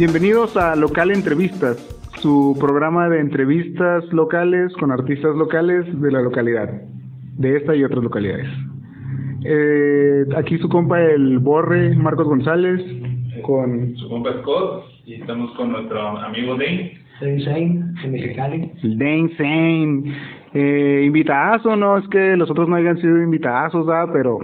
Bienvenidos a Local Entrevistas, su programa de entrevistas locales con artistas locales de la localidad, de esta y otras localidades. Eh, aquí su compa el Borre, Marcos González, con su compa Scott y estamos con nuestro amigo Dane. Dane Zane, en Mexicali. Dane Zane. Eh, invitazo, no es que los otros no hayan sido invitazos, ¿verdad? pero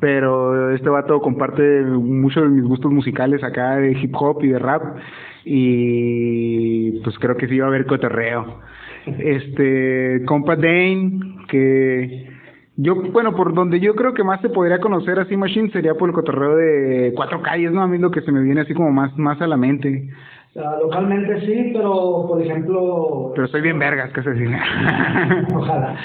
pero este vato comparte muchos de mis gustos musicales acá de hip hop y de rap y pues creo que sí va a haber cotorreo. Este, compa Dane, que yo, bueno, por donde yo creo que más se podría conocer así Machine sería por el cotorreo de Cuatro Calles, ¿no? A mí lo que se me viene así como más, más a la mente. Ah, localmente sí, pero por ejemplo... Pero soy bien vergas, que se dice. Ojalá.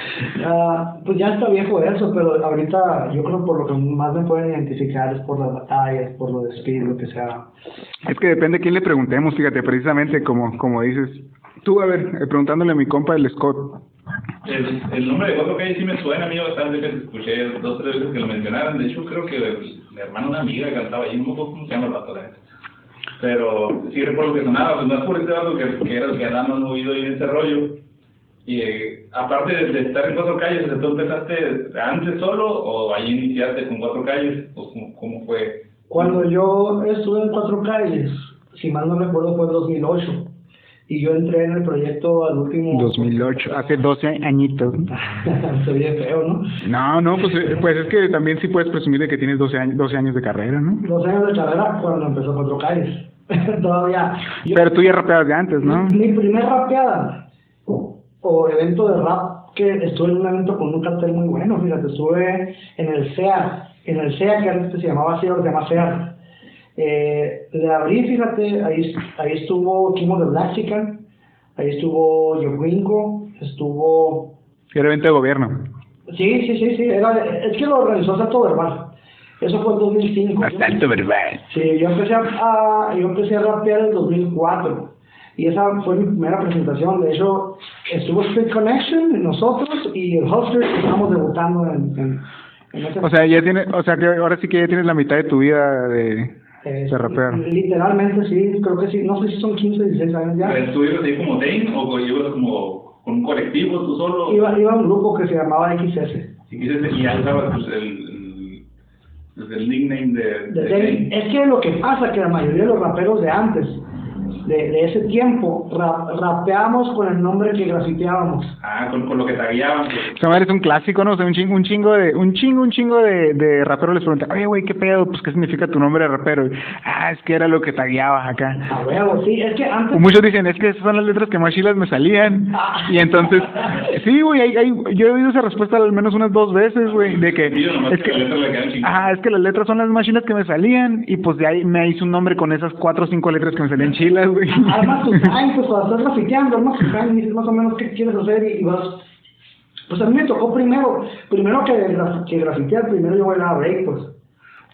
Ah, pues ya está viejo eso, pero ahorita yo creo por lo que más me pueden identificar es por las batallas, por lo de speed, lo que sea. Es que depende a quién le preguntemos, fíjate, precisamente como, como dices. Tú, a ver, eh, preguntándole a mi compa el Scott. El, el nombre de Cuatro Calles sí me suena, amigo, bastante que escuché dos o tres veces que lo mencionaron. De hecho, creo que mi hermano, una amiga, cantaba ahí, no cómo se llama el vato, la. Pero sí recuerdo que sonaba, pues no es por este vato que, que era el que andaba movido ahí en ese rollo. Y eh, aparte de, de, estar en Cuatro Calles, ¿tú empezaste antes solo o ahí iniciaste con Cuatro Calles? ¿O cómo, cómo fue? Cuando yo estuve en Cuatro Calles, si mal no recuerdo fue en 2008 y yo entré en el proyecto al último 2008 hace 12 añitos se ve feo no no no pues pues es que también sí puedes presumir de que tienes 12 años 12 años de carrera no 12 años de carrera cuando empezó Cuatro Calles. Todavía. Yo, pero tú ya rapeabas de antes no mi, mi primer rapeada o evento de rap que estuve en un evento con un cartel muy bueno fíjate estuve en el SEA en el SEA que antes se llamaba así ahora se llama SEA eh, de abril, fíjate, ahí, ahí estuvo Kimo de Chicken, ahí estuvo Yo Gringo, estuvo... Era evento de gobierno. Sí, sí, sí, sí, era, es que lo organizó Salto Verbal. Eso fue en 2005. Salto Verbal. Sí, yo empecé a, yo empecé a rapear en 2004. Y esa fue mi primera presentación. De hecho, estuvo Street Connection, nosotros y el Holster estamos debutando en, en, en ese O sea, ya tiene, o sea, que ahora sí que ya tienes la mitad de tu vida de eh, se rapear. Literalmente sí, creo que sí, no sé si son 15 o 16 años ya. ¿Pero tú ibas ahí como Dane o ibas como con un colectivo tú solo? Iba, iba a un grupo que se llamaba XS. XS y ya usabas pues, el, el, el, nickname de, de, de Dane. Es que lo que pasa es que la mayoría de los raperos de antes, de, de ese tiempo, rap, rapeamos con el nombre que grafiteábamos. Ah, con, con lo que tagueaban. Pues. Esa madre es un clásico, ¿no? O sea, un chingo, un chingo de, un chingo, un chingo de, de raperos les preguntan, oye, güey, ¿qué pedo? Pues, ¿qué significa tu nombre de rapero? Ah, es que era lo que tagueabas acá. A huevo, sí, es que antes... Muchos dicen, es que esas son las letras que más chilas me salían. Ah. Y entonces, sí, güey, hay, hay, yo he oído esa respuesta al menos unas dos veces, güey, de que... Sí, es que, que ajá, es que las letras son las más chilas que me salían, y pues de ahí me hice un nombre con esas cuatro o cinco letras que me salían chilas, güey. Armas tu time, pues cuando estás grafiteando, armas tu time y dices más o menos qué quieres hacer y, y vas pues a mí me tocó primero, primero que, que grafitear, primero yo bailaba break, pues.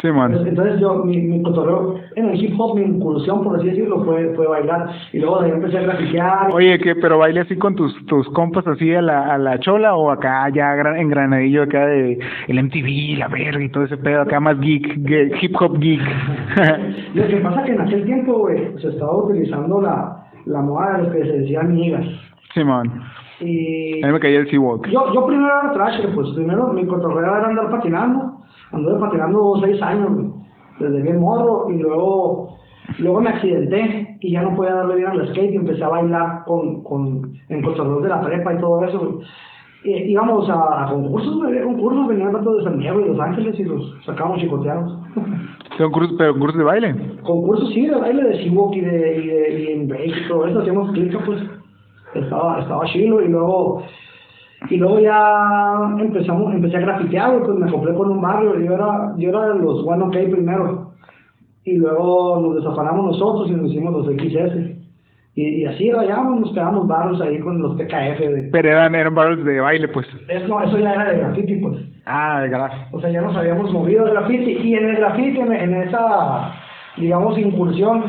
Sí, man. Entonces yo, mi, mi cotorreo en el hip hop, mi incursión, por así decirlo, fue, fue bailar. Y luego de ahí empecé a grafitear. Oye, ¿qué? ¿Pero baile así con tus, tus compas así a la, a la chola o acá ya en Granadillo, acá de el MTV, la verga y todo ese pedo, acá más geek, geek hip hop geek? Lo que pasa que en aquel tiempo, güey, se estaba utilizando la, la moda de los que se decían niggas. Sí, man. Y A mí me caía el Seawalk. yo, yo primero era trasher, pues primero mi cotorreo era andar patinando. Anduve patinando seis años, güey, desde bien morro, y luego, luego me accidenté y ya no podía darle bien al skate y empecé a bailar con, con, en cotorreos de la prepa y todo eso, eh, íbamos a, a concursos, había concursos, venían tanto de San Diego y Los Ángeles y los sacábamos chicoteados. Son cursos, pero cursos de baile. concursos sí, de baile de Seawalk y de, y de, y en break y todo eso, hacíamos clica pues, estaba, estaba chilo y luego, y luego ya empezamos, empecé a grafitear, pues me compré con un barrio, yo era, yo era de los One OK primero, y luego nos desafanamos nosotros y nos hicimos los XS, y, y así rayamos, nos pegamos barros ahí con los TKF, de, Pero eran, eran barrios de baile, pues. eso, eso ya era de graffiti pues, Ah, de garage. o sea, ya nos habíamos movido de graffiti y en el graffiti, en, en esa, digamos, incursión,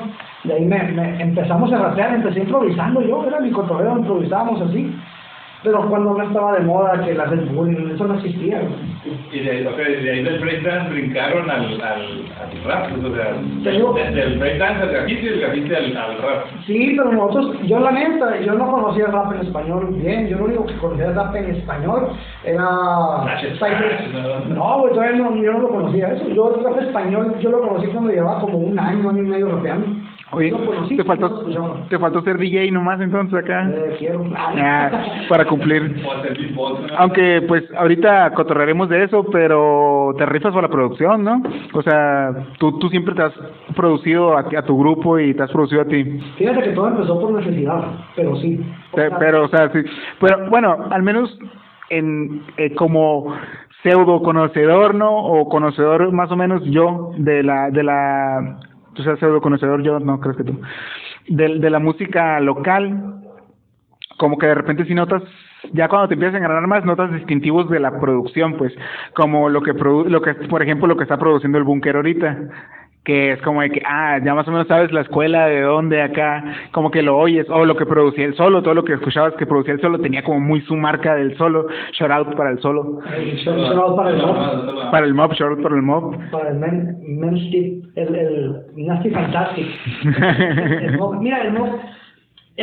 de ahí me, me- empezamos a rapear, empecé improvisando yo, era mi cotorreo, improvisábamos así. Pero cuando no estaba de moda que la Red Bull, eso no existía. Y de, ahí- ok, de ahí del breakdance brincaron al, al, al rap, pues, o sea, digo- de- del breakdance al graffiti y del graffiti al, al rap. Sí, pero nosotros, yo la neta, yo no conocía el rap en español bien, yo lo único que conocía el rap en español era... ¿no? No, güey, todavía no, yo no lo conocía eso. Yo el rap español, yo lo conocí cuando llevaba como un año, año y medio rapeando. Oye, conocí, te faltó, escuchaba. te faltó ser DJ nomás entonces acá. Eh, quiero. Ah, para cumplir. Aunque pues ahorita cotorraremos de eso, pero te rifas por la producción, ¿no? O sea, tú, tú siempre te has producido a, a tu grupo y te has producido a ti. Fíjate que todo empezó por necesidad, pero sí. O Pe- sea, Pero, o sea, sí. Pero bueno, al menos en eh, como pseudo conocedor, ¿no? O conocedor más o menos yo de la de la tú seas pseudo conocedor yo, no crees que tú. De, de la música local, como que de repente si notas ya cuando te empiezas a ganar más notas distintivos de la producción, pues como lo que produ lo que por ejemplo lo que está produciendo el búnker ahorita que es como de que, ah, ya más o menos sabes la escuela de dónde acá, como que lo oyes, o lo que producía el solo, todo lo que escuchabas que producía el solo tenía como muy su marca del solo, shout out para el solo, shout out para el mob, para el mob, shout out para el mob. para el men, Men's el, el Nasty Fantastic. El mob- mira, el mob,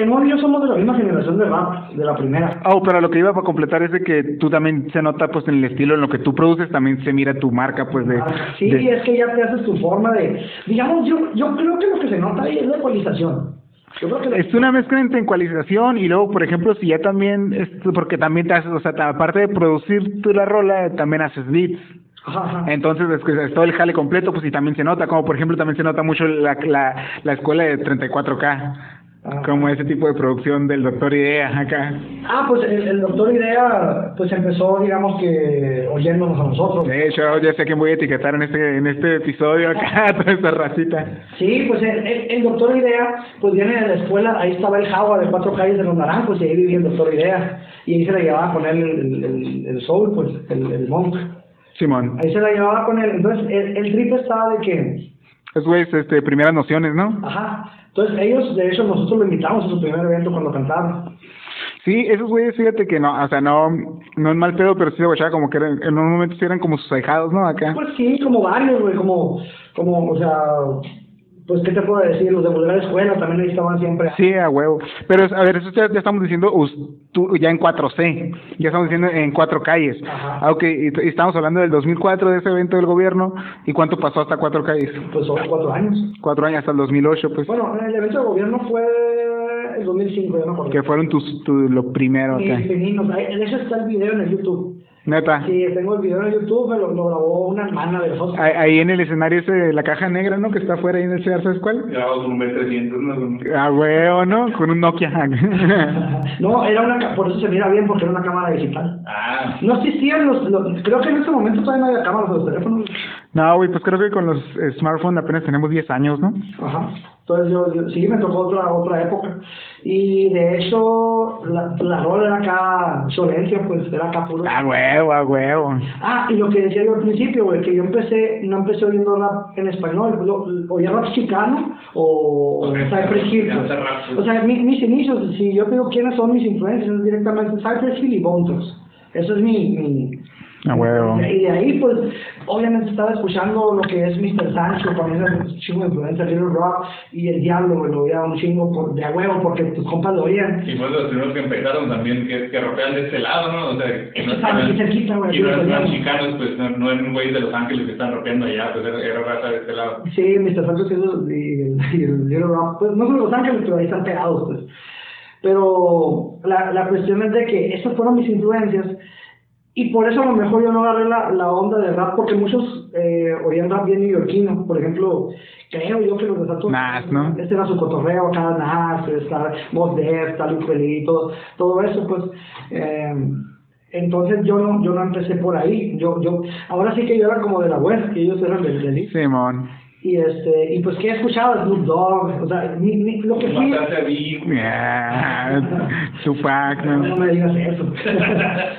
mob y yo somos de la misma generación de rap, de la primera. Oh, pero lo que iba para completar es de que tú también se nota pues en el estilo, en lo que tú produces también se mira tu marca pues de... Sí, de- es que ya te haces tu forma de, digamos, yo, yo creo que lo que se nota ahí es la ecualización. Yo creo que la- Es una mezcla entre ecualización y luego, por ejemplo, si ya también, es- porque también te haces, o sea, aparte de producir tú la rola, también haces beats. Ajá. Entonces, es, que es todo el jale completo, pues y también se nota, como por ejemplo, también se nota mucho la, la, la escuela de 34K, Ah. como ese tipo de producción del Doctor Idea acá. Ah, pues el, el doctor Idea, pues empezó, digamos que, oyéndonos a nosotros. De hecho, ya sé que voy a etiquetar en este, en este episodio acá, toda esta racita. Sí, pues el, el, el doctor Idea, pues viene de la escuela, ahí estaba el Java de cuatro calles de los Naranjos y ahí vivía el doctor Idea. Y ahí se la llevaba con él el, el, soul, pues, el, el monk. Simón, Ahí se la llevaba con él. Entonces, el, el trip estaba de que, es güeyes, este, primeras nociones, ¿no? ajá. Entonces, ellos, de hecho, nosotros lo invitamos a su primer evento cuando cantaron. Sí, esos güeyes, fíjate que no, o sea, no, no es mal pedo, pero sí se guachaba como que eran, en un momento sí eran como sus ahijados, ¿no? Acá. Pues sí, como varios, güey, como, como, o sea, pues, ¿qué te puedo decir? Los de volver a la escuela también ahí estaban siempre. Sí, a huevo. Pero, a ver, eso ya, ya estamos diciendo tú, ya en 4C, ya estamos diciendo en cuatro calles. Ajá. Ah, ok, y, y estamos hablando del 2004, de ese evento del gobierno, ¿y cuánto pasó hasta cuatro calles? Pues son cuatro años. Cuatro años, hasta el 2008, pues, Bueno, el evento de gobierno fue el 2005, ya no que fueron tus, tu, lo primero Mis acá. De hecho está el video en el YouTube. Neta. Sí, tengo el video en YouTube, me lo, lo grabó una hermana de José. Ahí, ahí en el escenario ese, la caja negra, ¿no? Que está afuera ahí en el CR, ¿sabes cuál? Grabado con un B300, ¿no? Ah, huevo, ¿no? Con un Nokia. No, era una, por eso se mira bien, porque era una cámara digital. Ah, No existían los, los- creo que en ese momento todavía no había cámaras de los teléfonos. No, güey, pues creo que con los eh, smartphones apenas tenemos 10 años, ¿no? Ajá. Entonces yo, yo- sí me tocó otra otra época. Y de hecho, la, la rola era acá, Solencia, pues era acá puro. A huevo, a huevo. Ah, y lo que decía yo al principio, güey, que yo empecé, no empecé oyendo rap en español, lo, oía rap chicano o Cypress Hill. pues. O sea, mi- mis inicios, si yo digo quiénes son mis influencias, es directamente Cypress Hill y Bone Thugs. Eso es mi, mi, A huevo. y de ahí, pues, obviamente estaba escuchando lo que es Mr. Sancho, también es un chingo de influencia, Little Rock, y El Diablo, lo oía un chingo por, de a huevo, porque tus compas lo oían. y fue de los primeros que empezaron también, que, que rapean de este lado, ¿no? O sea, que no estaban cerquita, güey, Y no eran teníamos. chicanos, pues no, no eran güeyes de Los Ángeles que están rapeando allá, pues era, era raza de este lado. Sí, Mr. Sancho y el, y el Little Rock, pues, no son Los Ángeles, pero ahí están pegados, pues. Pero la, la cuestión es de que esas fueron mis influencias y por eso a lo mejor yo no agarré la, la onda de rap, porque muchos eh, oían rap bien neoyorquino. Por ejemplo, creo yo que los de. Nas, ¿no? Este era su cotorreo, acá Nas, está Mos Def, está Luis Feliz, todo, todo eso, pues... Eh, entonces yo no, yo no empecé por ahí. Yo, yo, ahora sí que yo era como de la web, que ellos eran del, del East. Simón. Y este, y pues que he escuchado Snoop Dogg, o sea, ni, ni, lo que fui... Yeah. Tupac, No ¿no? me digas eso.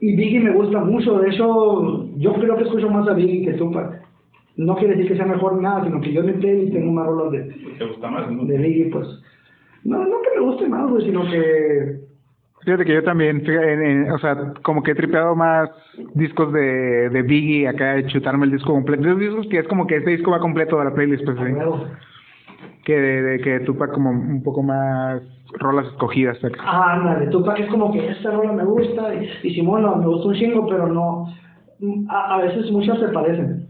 y Biggie me gusta mucho, de hecho, yo creo que escucho más a Biggie que Tupac. No quiere decir que sea mejor ni nada, sino que yo en mi playlist tengo más rolas de, ¿Te gusta más? no? de Biggie, pues. No, no que me guste más, güey, sino que. Fíjate que yo también, fíjate, en- en- o sea, como que he tripeado más discos de, de Biggie acá, de chutarme el disco completo. Esos discos que es como que este disco va completo de la playlist, pues sí. Que de, de que Tupac como un poco más rolas escogidas acá. Ah, ándale, Tupac es como que esta rola me gusta y, y Simón no, me gusta un chingo, pero no. A, a veces muchas se parecen.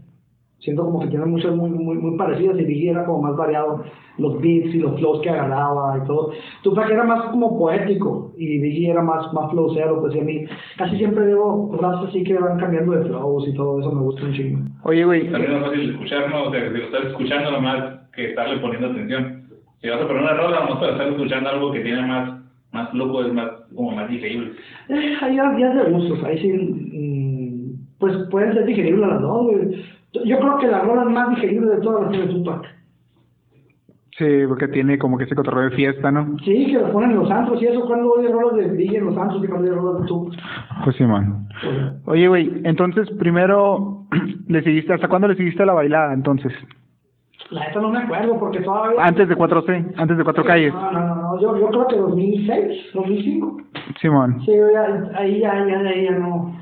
Siento como que tienen muchas muy, muy, muy parecidas y Biggie era como más variado, los beats y los flows que agarraba y todo. Tupac era más como poético y Biggie era más, más flowcero, pues y a mí casi siempre veo frases así que van cambiando de flows y todo eso me gusta un chingo. Oye, güey, También es fácil escuchar, ¿no? O sea, que si lo estás escuchando nomás que estarle poniendo atención. Si vas a poner una rola, vamos a estar escuchando algo que tiene más, más flujo, es más, como más digerible. Eh, ya es de gustos, ahí sí, mm, pues pueden ser digeribles las dos, güey. Yo creo que la rola más digerible de todas las tiene Tupac. sí, porque tiene como que ese cotorreo de fiesta, ¿no? Sí, que lo ponen en los antros y eso, cuando oye rolas de Biggie en los antros y cuando oye rolas de Tupac. Pues Simón. Oye, güey, entonces primero le seguiste, ¿hasta cuándo le seguiste a la bailada entonces? La neta no me acuerdo porque todavía... Antes de 4C, antes de Cuatro Calles. No, no, no, no, yo, yo creo que 2006, 2005. Simón. Sí, ya, ahí ya, ya, ya, ya no...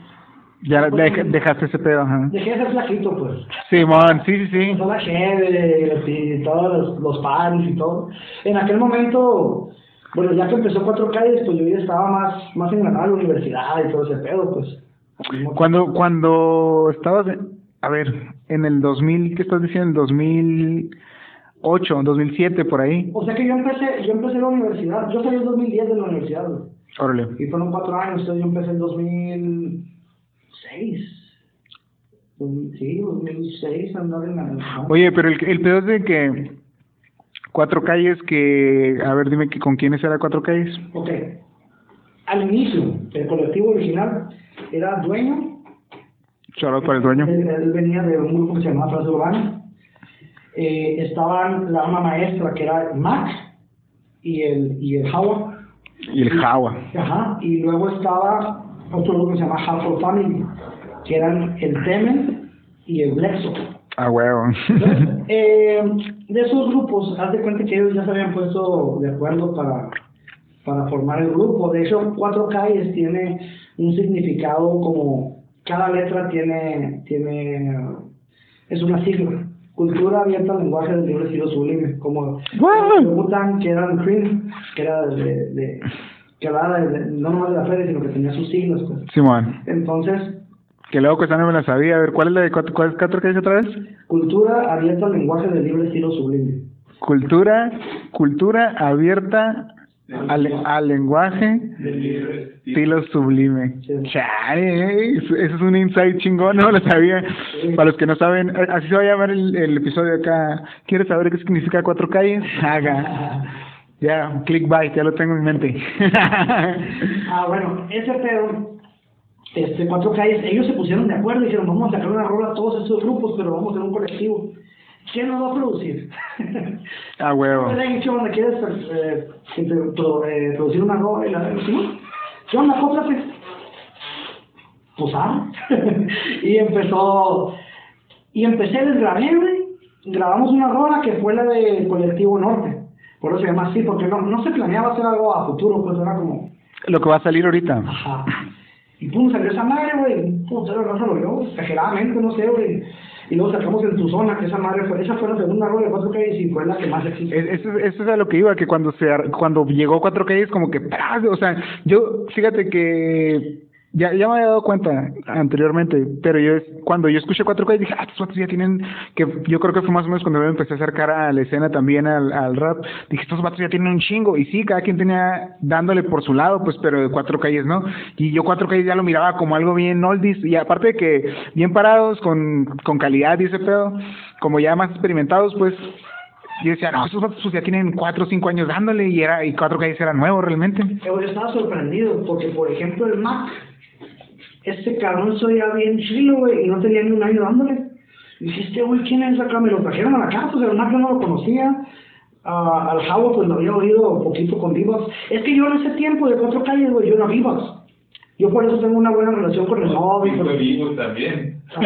Ya dej- dejaste ese pedo, ajá. Dejé de ser flaquito, pues. Simón, sí, sí, sí. Empezó la chévere y todos los, los paris y todo. En aquel momento, bueno, ya que empezó Cuatro Calles, pues yo ya estaba más, más engranado en la universidad y todo ese pedo, pues. Cuando, cuando estabas, en- a ver, en el 2000, ¿qué estás diciendo? 2008, 2007, por ahí. O sea que yo empecé, yo empecé la universidad, yo salí en 2010 de la universidad, güey. Órale. Y fueron cuatro años, entonces yo empecé en 2006. Sí, 2006 andaba en la... Oye, pero el, el pedo es de que Cuatro Calles, que, a ver, dime que con quiénes era Cuatro Calles. Ok. Al inicio, el colectivo original era dueño Shout para el dueño. Él, él venía de un grupo que se llamaba Frase Urbana. Eh, estaban la una maestra que era Mac y el, y el Hawa. Y el Jawa. Ajá. Y luego estaba otro grupo que se llama Household Family, que eran el Temen y el Lexo. Ah, huevo. Entonces, eh, de esos grupos, haz de cuenta que ellos ya se habían puesto de acuerdo para, para formar el grupo. De hecho, Cuatro Calles tiene un significado como cada letra tiene, tiene es una sigla. Cultura abierta al lenguaje del libre estilo sublime, como. Wu-Tang, que era Cream, que era de, de- que hablaba de- de- no nomás de la feria, sino que tenía sus siglas, pues. Simón. Entonces, Que luego que no me la sabía. A ver, ¿cuál es la de cuatro, cuál es Cuatro Calles otra vez? cultura abierta al lenguaje del libre estilo sublime. Cultura, cultura abierta al, al lenguaje, estilo sublime. Chale, eso es un insight chingón, no lo sabía. Para los que no saben, eh, así se va a llamar el, el episodio acá. ¿Quieres saber qué significa cuatro calles? Haga. Ya, clickbait, ya lo tengo en mente. Ah, bueno, ese pedo, este, cuatro calles, ellos se pusieron de acuerdo y dijeron, vamos a sacar una rola a todos estos grupos, pero vamos a hacer un colectivo. ¿Quién nos va a producir? ah, huevo. Han dicho, ¿dónde quieres eh, inter- pro- eh, producir una rola? Y la decimos, ¿qué onda? Cómprate. Pues ah. y empezó, y empecé, grabé, güey. Grabamos una rola que fue la del colectivo Norte. Por eso se llama así, porque no, no se planeaba hacer algo a futuro, pues era como, Lo que va a salir ahorita. Ajá. Y pum, salió esa madre, güey. La raza lo exageradamente, no sé, güey. Y luego sacamos en tu zona, que esa madre fue, esa fue la segunda rola de cuatro calles y fue la que más existe. Es- Eso, eso es a lo que iba, que cuando se cuando llegó Cuatro Calles como que, ¡pras! o sea, yo, fíjate que ya, ya me había dado cuenta anteriormente, pero yo cuando yo escuché cuatro calles dije, ah, estos vatos ya tienen, que yo creo que fue más o menos cuando me empecé a acercar a la escena también al, al rap, dije, estos vatos ya tienen un chingo, y sí, cada quien tenía dándole por su lado, pues, pero de cuatro calles no, y yo cuatro calles ya lo miraba como algo bien oldies, y aparte de que bien parados, con, con calidad y ese pedo, como ya más experimentados, pues, yo decía, no, estos vatos pues, ya tienen cuatro o cinco años dándole, y era, y cuatro calles era nuevo realmente. Yo estaba sorprendido, porque por ejemplo el Mac, este cabrón soy ya bien chilo, güey, y no tenía ni un año dándole. Y dije, este güey, ¿quién es acá? Me lo trajeron a la casa, o sea, el Mac yo no lo conocía. Ah, al Javo, pues lo había oído un poquito con Vivas. Es que yo en ese tiempo de cuatro calles, güey, yo era Vivas. Yo por eso tengo una buena relación con el móvil. Y con- vivo también.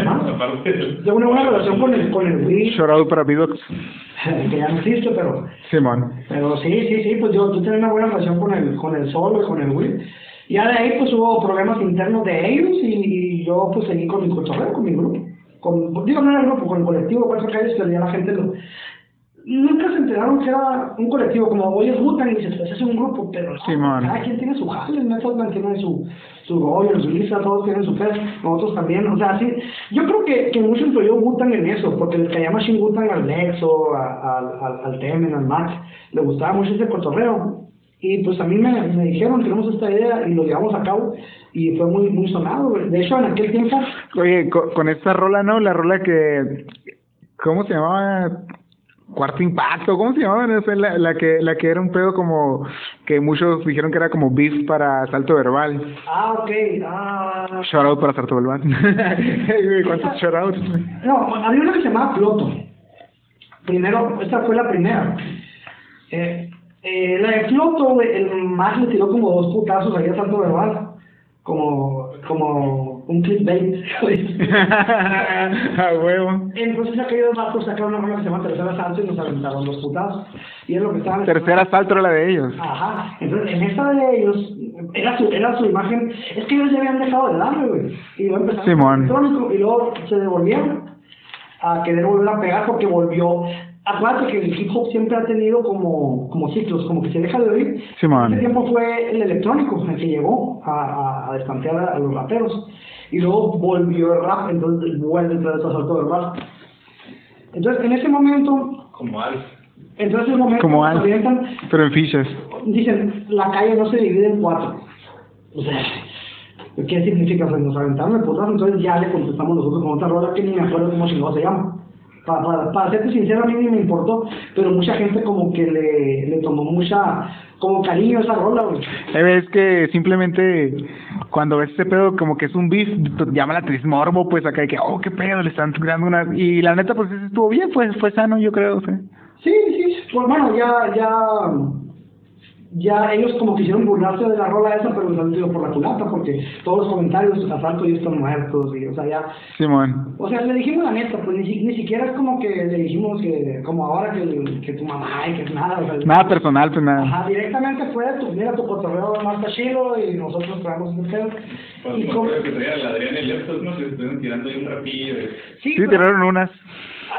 Tengo una buena relación con el, con el Wii, Shout out para Vidox. que ya no existe, pero Simón. Pero sí, sí, sí, pues yo, yo tenía una buena relación con el, con el Sol y con el Will. Y ya de ahí pues hubo problemas internos de ellos y, y yo pues seguí con mi cotorreo, con mi grupo. Con, digo, no era el grupo, con el colectivo Cuatro Calles, pero ya la gente lo... Nunca se enteraron que era un colectivo, como hoy es Butan y dices, es un grupo, pero cada quien tiene su jale, Metalman tiene su, su rollo, su lista, todos tienen su fe, nosotros también, o sea, sí, yo creo que, que mucho influyó Butan en eso, porque les caía más Butan al Nexo, al, al, al Temen, al Max, le gustaba mucho ese cotorreo, y pues a mí me, me dijeron, tenemos esta idea, y lo llevamos a cabo, y fue muy, muy sonado, de hecho en aquel tiempo, Oye, co- con, esta rola, ¿no? La rola que... ¿Cómo se llamaba? Cuarto Impacto, ¿cómo se llamaba? Sé, la, la que la que era un pedo como... Que muchos dijeron que era como beef para Salto Verbal. ah, ok, ah... Shout out para Salto Verbal. ¿Cuántos shout? No, había una que se llamaba Ploto. Primero, esta fue la primera. Eh, eh, la de güey, el más le tiró como dos putazos ahí a Santo Verbal. Como, como un clickbait. A huevo. Entonces aquellos vatos sacaron una rola que se llama Tercera Salsa y nos aventaron los putazos. Y es lo que estaban... Tercera salto era la de ellos. Ajá, entonces en esta de ellos, era su, era su imagen, es que ellos ya habían dejado de darle, güey, y luego empezaron Simón. y luego se devolvieron a querer volver a pegar porque volvió, acuérdate que el hip hop siempre ha tenido como, como ciclos, como que se deja de oír, Simón. ese tiempo fue el electrónico el que llegó a, a, a destantear a, a los raperos, y luego volvió el rap, entonces vuelve a salto del rap. Entonces, en ese momento, Como Alf. entonces en ese momento, Como nos Al. avientan Pero en fichas. dicen, la calle no se divide en cuatro. O sea, ¿qué significa? Pues nos aventaron el putazo, entonces ya le contestamos nosotros con otra rola que ni me acuerdo cómo se llama. Para, para, para serte sincero, a mí ni me importó, pero mucha gente como que le, le tomó mucha, como cariño a esa rola, güey. Eh, Es que simplemente cuando ves ese pedo como que es un beef, te llama la atriz morbo, pues acá de que, oh, qué pedo, le están creando una... Y la neta, pues estuvo bien, fue, fue sano, yo creo, sí. Sí, sí, pues bueno, ya, ya, ya ellos como quisieron burlarse de la rola esa, pero les han por la culata, porque todos los comentarios, asalto y están muertos, y o sea, ya, Simón. O sea, le dijimos la neta, pues ni, ni siquiera es como que le dijimos que, como ahora que, que tu mamá y que nada, o sea, Nada personal, pues nada. Ajá, directamente fue tu, mira tu cotorreo más está chido y nosotros traemos ese pedo. Pues Y como que traía el Adrián y Leptos, ¿no? Se estuvieron tirando ahí un rapillo. de- sí, Sí, pero- tiraron unas.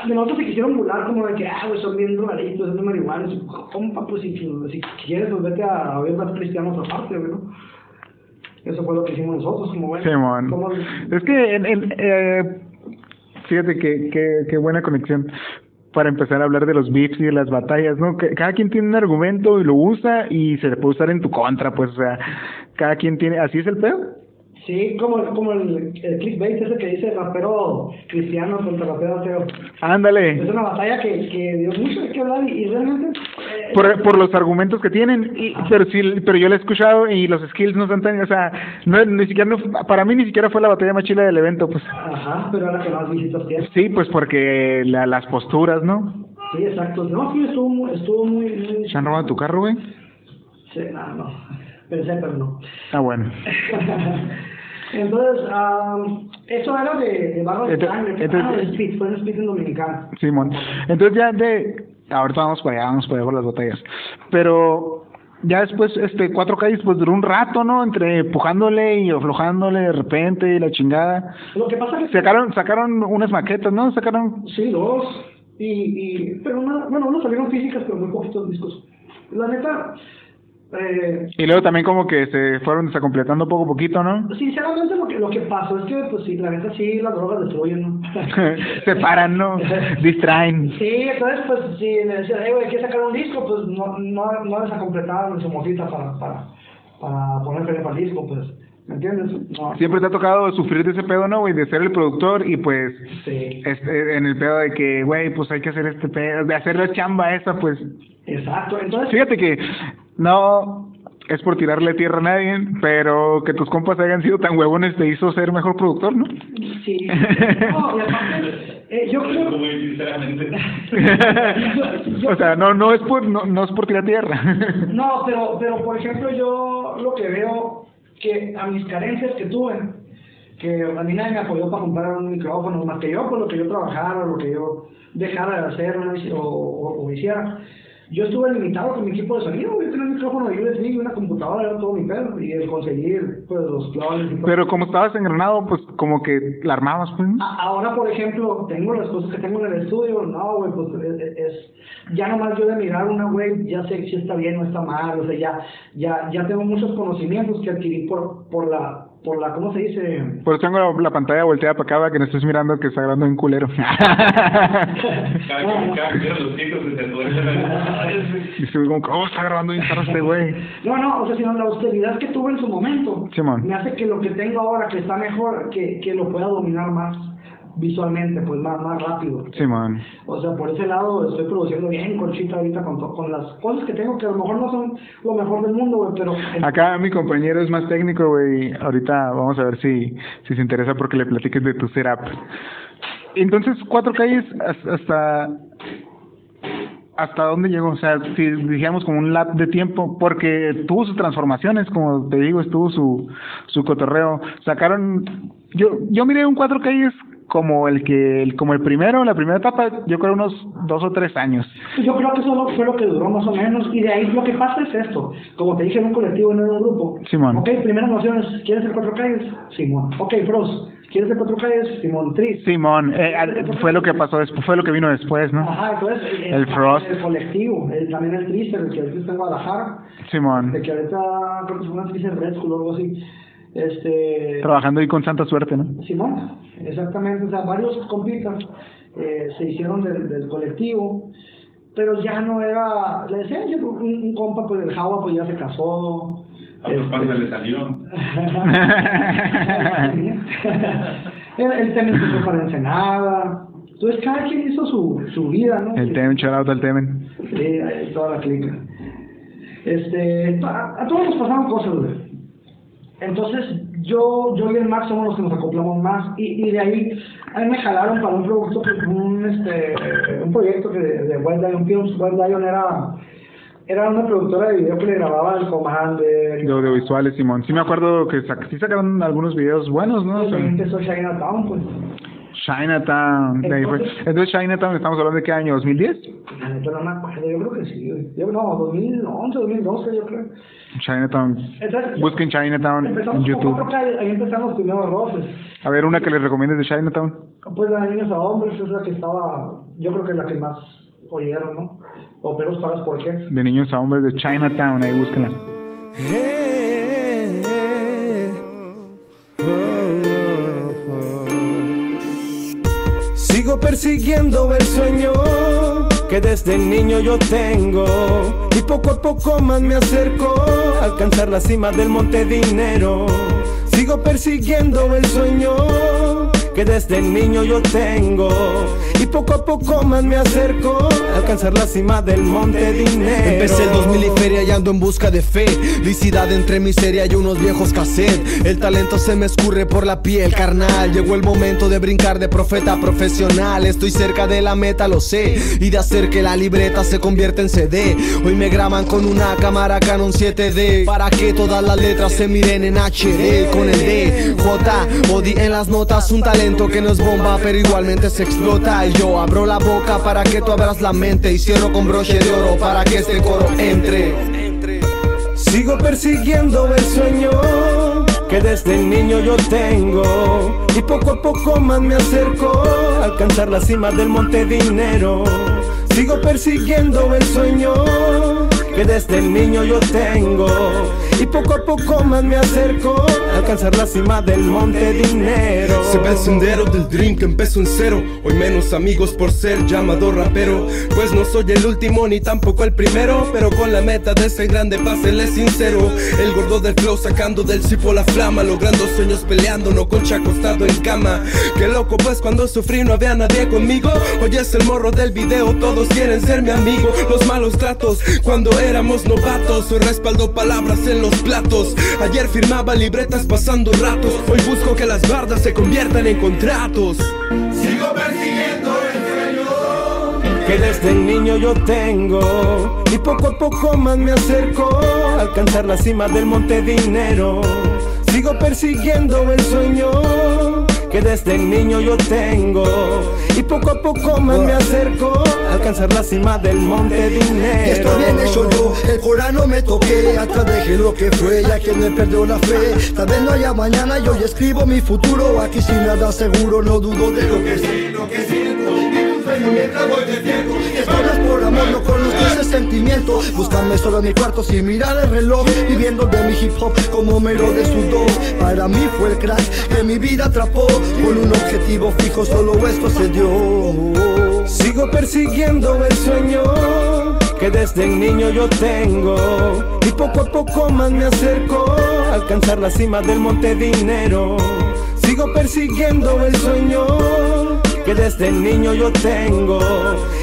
De nosotros se quisieron burlar como de que, ah, güey, son bien drogadictos, son marihuanos. Compa, pues si, si quieres, pues vete a ver más cristianos aparte, güey, ¿no? Eso fue lo que hicimos nosotros, como bueno. Simón. como- Es que, en, en, eh, fíjate que, que, qué buena conexión para empezar a hablar de los beefs y de las batallas, ¿no? Que cada quien tiene un argumento y lo usa y se le puede usar en tu contra, pues, o sea, cada quien tiene, así es el pedo. Sí, como, como el, el clickbait ese que dice rapero cristiano contra rapero ateo. Es Ándale. una batalla que, que dio mucho qué hablar y, y realmente... eh, Por, por los argumentos que tienen, y, pero sí, pero yo lo he escuchado y los skills no están tan, o sea, no, ni siquiera, no- para mí ni siquiera fue la batalla más chila del evento, pues. Ajá, pero ahora que más visitas tiene. Sí, pues porque la, las posturas, ¿no? Sí, exacto. No, sí, estuvo muy... Estuvo muy, muy... ¿Se han robado tu carro, güey? Sí, no, no. Pensé, pero no. Ah, bueno. Entonces, ah, eso era de, de barro de Ento- sangre. entonces- ah, de speed, fue un speed en dominicano. Simón. Entonces ya de... Ahorita vamos para allá, vamos para allá por las batallas. Pero ya después, este, cuatro calles, pues duró un rato, ¿no? Entre empujándole y aflojándole de repente y la chingada. Lo que pasa es que... Sacaron, sacaron unas maquetas, ¿no? Sacaron... Sí, dos. Y, y, pero una, bueno, unos salieron físicas, pero muy poquitos discos. La neta, Eh, Y luego también como que se fueron desacompletando poco a poquito, ¿no? sinceramente lo que, lo que pasó es que, pues sí, la neta sí, las drogas destruyen, ¿no? se paran, ¿no? Distraen. Sí, entonces, pues, si me decían, hey, güey, ¿quieres sacar un disco? Pues no, no, no desacompletaba su mojita para, para, para poner feria para el disco, pues, ¿me entiendes? No. Siempre te ha tocado sufrir de ese pedo, ¿no, güey? De ser el productor y pues Sí, este, en el pedo de que, güey, pues hay que hacer este pedo, de hacer la chamba esa, pues. exacto. Entonces, Fíjate que no es por tirarle tierra a nadie, pero que tus compas hayan sido tan huevones te hizo ser mejor productor, ¿no? sí. No, y aparte, eh, yo creo... Muy sinceramente. o sea, no, no es por, no, no es por tirar tierra. No, pero, pero por ejemplo, yo lo que veo que a mis carencias que tuve, que a mí nadie me apoyó para comprar un micrófono, más que yo, por lo que yo trabajara, lo que yo dejara de hacer o, o, o hiciera. Yo estuve limitado con mi equipo de sonido, yo tenía un micrófono de USB y una computadora, era todo mi pedo, y el conseguir pues, los clones y todo. pero como estabas engranado, pues como que la armabas, pues. Ahora, por ejemplo, tengo las cosas que tengo en el estudio, no, güey, pues es, es- es- ya nomás yo de mirar una, güey, ya sé si está bien o está mal, o sea, ya, ya, ya tengo muchos conocimientos que adquirí por, por la, por la, ¿cómo se dice? Por eso tengo la, la pantalla volteada para acá para que no estés mirando que está grabando un culero. Y estoy como, ¿cómo está grabando bien zarra este güey? No, no, o sea, sino la austeridad que tuve en su momento Simón. me hace que lo que tengo ahora, que está mejor, que, que lo pueda dominar más visualmente, pues más, más rápido. Simón. O sea, por ese lado estoy produciendo bien Conchita ahorita con, con las cosas que tengo que a lo mejor no son lo mejor del mundo, güey, pero... Acá mi compañero es más técnico, güey. Ahorita vamos a ver si, si se interesa porque le platiques de tu setup. Entonces, cuatro calles has- hasta hasta dónde llegó, o sea, si dijéramos como un lap de tiempo, porque tuvo sus transformaciones, como te digo, estuvo su su cotorreo. Sacaron, yo yo miré un cuatro calles como el que el, como el primero, la primera etapa, yo creo unos dos o tres años. Yo creo que eso fue lo que duró más o menos, y de ahí lo que pasa es esto, como te dije en un colectivo, en un grupo. Simón. Ok, primeras nociones, ¿quieres ser cuatro calles? Simón. Ok, pros, ¿quieres ser cuatro calles? Simón. Tris. Simón, eh, fue lo que pasó después, fue lo que vino después, ¿no? Ajá, entonces... eh, El Frost. El colectivo, el- también el Tris, el que ahorita está en Guadalajara, Simón. de que ahorita creo que es una Tris en Red School o algo así. Este... Trabajando ahí con santa suerte, ¿no? Simón, exactamente, o sea, varios compitas eh, se hicieron del, del colectivo, pero ya no era, le decía yo, un, un compa, pues el Java, pues ya se casó. A los padres le salió. el, el Temen se fue para Ensenada, entonces cada quien hizo su, su vida, ¿no? El Temen, shout out al Temen. Sí, toda la clica. Este, a, a todos nos pasaron cosas, güey. Entonces, yo, yo y el Max somos los que nos acoplamos más. Y, y de ahí, ahí me jalaron para un producto, un, este, un proyecto que de, de Wild Lion Films. Wild Lion era, era una productora de video que le grababa al Commander. De audiovisuales, Simón. Sí me acuerdo que sac- sí sacaron algunos videos buenos, ¿no? También empezó Chinatown, pues. Chinatown. Entonces- Entonces, Chinatown, ¿estamos hablando de qué año? ¿2010? La neta no me acuerdo, yo creo que sí. Yo, no, 2011, 2012, yo creo. Chinatown. Entonces, Busquen Chinatown en YouTube. calles, ahí empezamos los primeros roces. A ver, una que les recomiendes de Chinatown. Pues la de niños a hombres es la que estaba, yo creo que es la que más oyeron, ¿no? O peros pagas por qué. De niños a hombres de Chinatown, ahí búsquenla. Sigo persiguiendo el sueño que desde niño yo tengo y poco a poco más me acerco a alcanzar la cima del monte dinero. Sigo persiguiendo el sueño que desde niño yo tengo. Y poco a poco más me acerco a alcanzar la cima del monte dinero. Empecé el 2000 y feria y ando en busca de fe. Licidad entre miseria y unos viejos cassettes El talento se me escurre por la piel, carnal. Llegó el momento de brincar de profeta profesional. Estoy cerca de la meta, lo sé. Y de hacer que la libreta se convierta en CD Hoy me graban con una cámara Canon 7D Para que todas las letras se miren en HD Con el D, J, o en las notas Un talento que no es bomba pero igualmente se explota Y yo abro la boca para que tú abras la mente Y cierro con broche de oro para que este coro entre Sigo persiguiendo el sueño que desde niño yo tengo y poco a poco más me acerco a alcanzar la cima del monte dinero. Sigo persiguiendo el sueño que desde niño yo tengo. Y poco a poco más me acerco a alcanzar la cima del monte dinero. Se ve el sendero del dream que empezó en cero. Hoy menos amigos por ser llamado rapero. Pues no soy el último ni tampoco el primero. Pero con la meta de ser grande, pásenle sincero. El gordo del flow sacando del cipo la flama. Logrando sueños peleando, no concha acostado en cama. Qué loco, pues cuando sufrí no había nadie conmigo. Hoy es el morro del video, todos quieren ser mi amigo. Los malos tratos cuando éramos novatos. Hoy respaldo palabras en los platos. Ayer firmaba libretas pasando ratos. Hoy busco que las bardas se conviertan en contratos. Sigo persiguiendo el sueño que desde niño yo tengo. Y poco a poco más me acerco a alcanzar la cima del monte dinero. Sigo persiguiendo el sueño que desde niño yo tengo. Y poco a poco más me acerco a alcanzar la cima del monte dinero. Y esto bien hecho yo, el Corán no me toqué. Atrás dejé lo que fue, ya que me perdió la fe. Tal vez no haya mañana, yo ya escribo mi futuro. Aquí sin nada seguro, no dudo de lo que sé, lo que siento. Vivo un sueño mientras voy despierto. Y esto es por amor, sentimiento Búscame solo en mi cuarto sin mirar el reloj Viviendo de mi hip hop como mero de sudor Para mí fue el crack que mi vida atrapó Con un objetivo fijo, solo esto se dio Sigo persiguiendo el sueño que desde niño yo tengo. Y poco a poco más me acerco a alcanzar la cima del monte dinero. Sigo persiguiendo el sueño que desde niño yo tengo.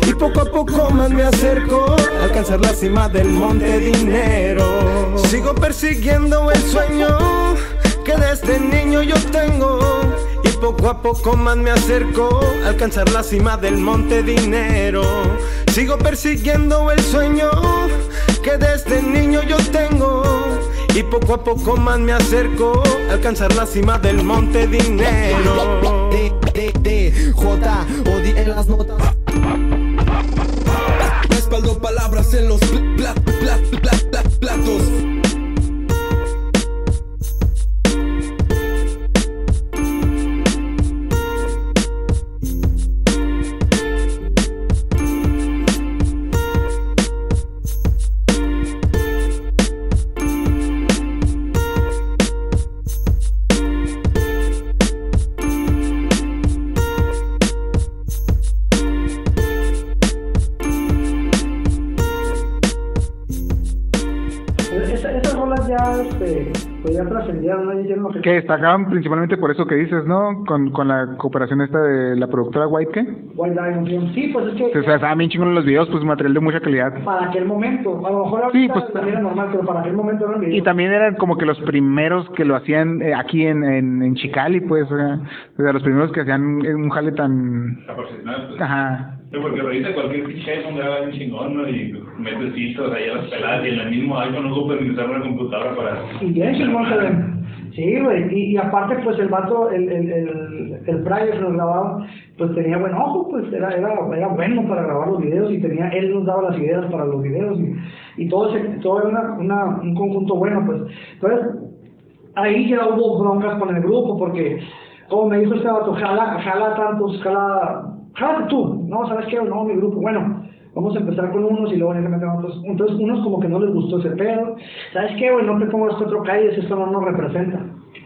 Y poco a poco más me acerco a alcanzar la cima del monte dinero. Sigo persiguiendo el sueño que desde niño yo tengo. Y poco a poco más me acerco a alcanzar la cima del monte dinero. Sigo persiguiendo el sueño que desde niño yo tengo. Y poco a poco más me acerco a alcanzar la cima del monte dinero. D, D, D, J, O, D en las notas. Respaldo palabras en los pl- pla- pla- pla- pla- platos. Que... Que destacaban principalmente por eso que dices, ¿no? Con, con la cooperación esta de la productora White, ¿qué? White Diamond Film. Sí, pues es que... O sea, estaban bien chingones los videos, pues material de mucha calidad. Para aquel momento, a lo mejor Sí, ahorita pues, también era normal, pero para aquel momento eran Y videos. también eran como que los primeros que lo hacían eh, aquí en, en, en Chicali, pues, o sea, o sea, los primeros que hacían eh, un jale tan... La profesional, pues. Ajá. Sí, porque ahorita cualquier pinche iPhone graba un chingón, ¿no? Y metes filtros ahí a las peladas y en el mismo iPhone no ocupas ni usar una computadora para... Y bien chingón se ven. Sí, güey. Y, aparte, pues el vato, el, el, el, el Prior que nos grababa, pues tenía buen ojo, pues era, era, era bueno para grabar los videos y tenía, él nos daba las ideas para los videos y, y todo, ese, todo era una, una, un conjunto bueno, pues. Entonces, ahí ya hubo broncas con el grupo porque, como me dijo este vato, jala, jala tantos, jala, jala tú, no, ¿sabes qué? No, mi grupo, bueno, vamos a empezar con unos y luego ya se meten otros. Entonces, unos como que no les gustó ese pedo, ¿sabes qué, güey? No te pongas cuatro calles, esto no nos representa.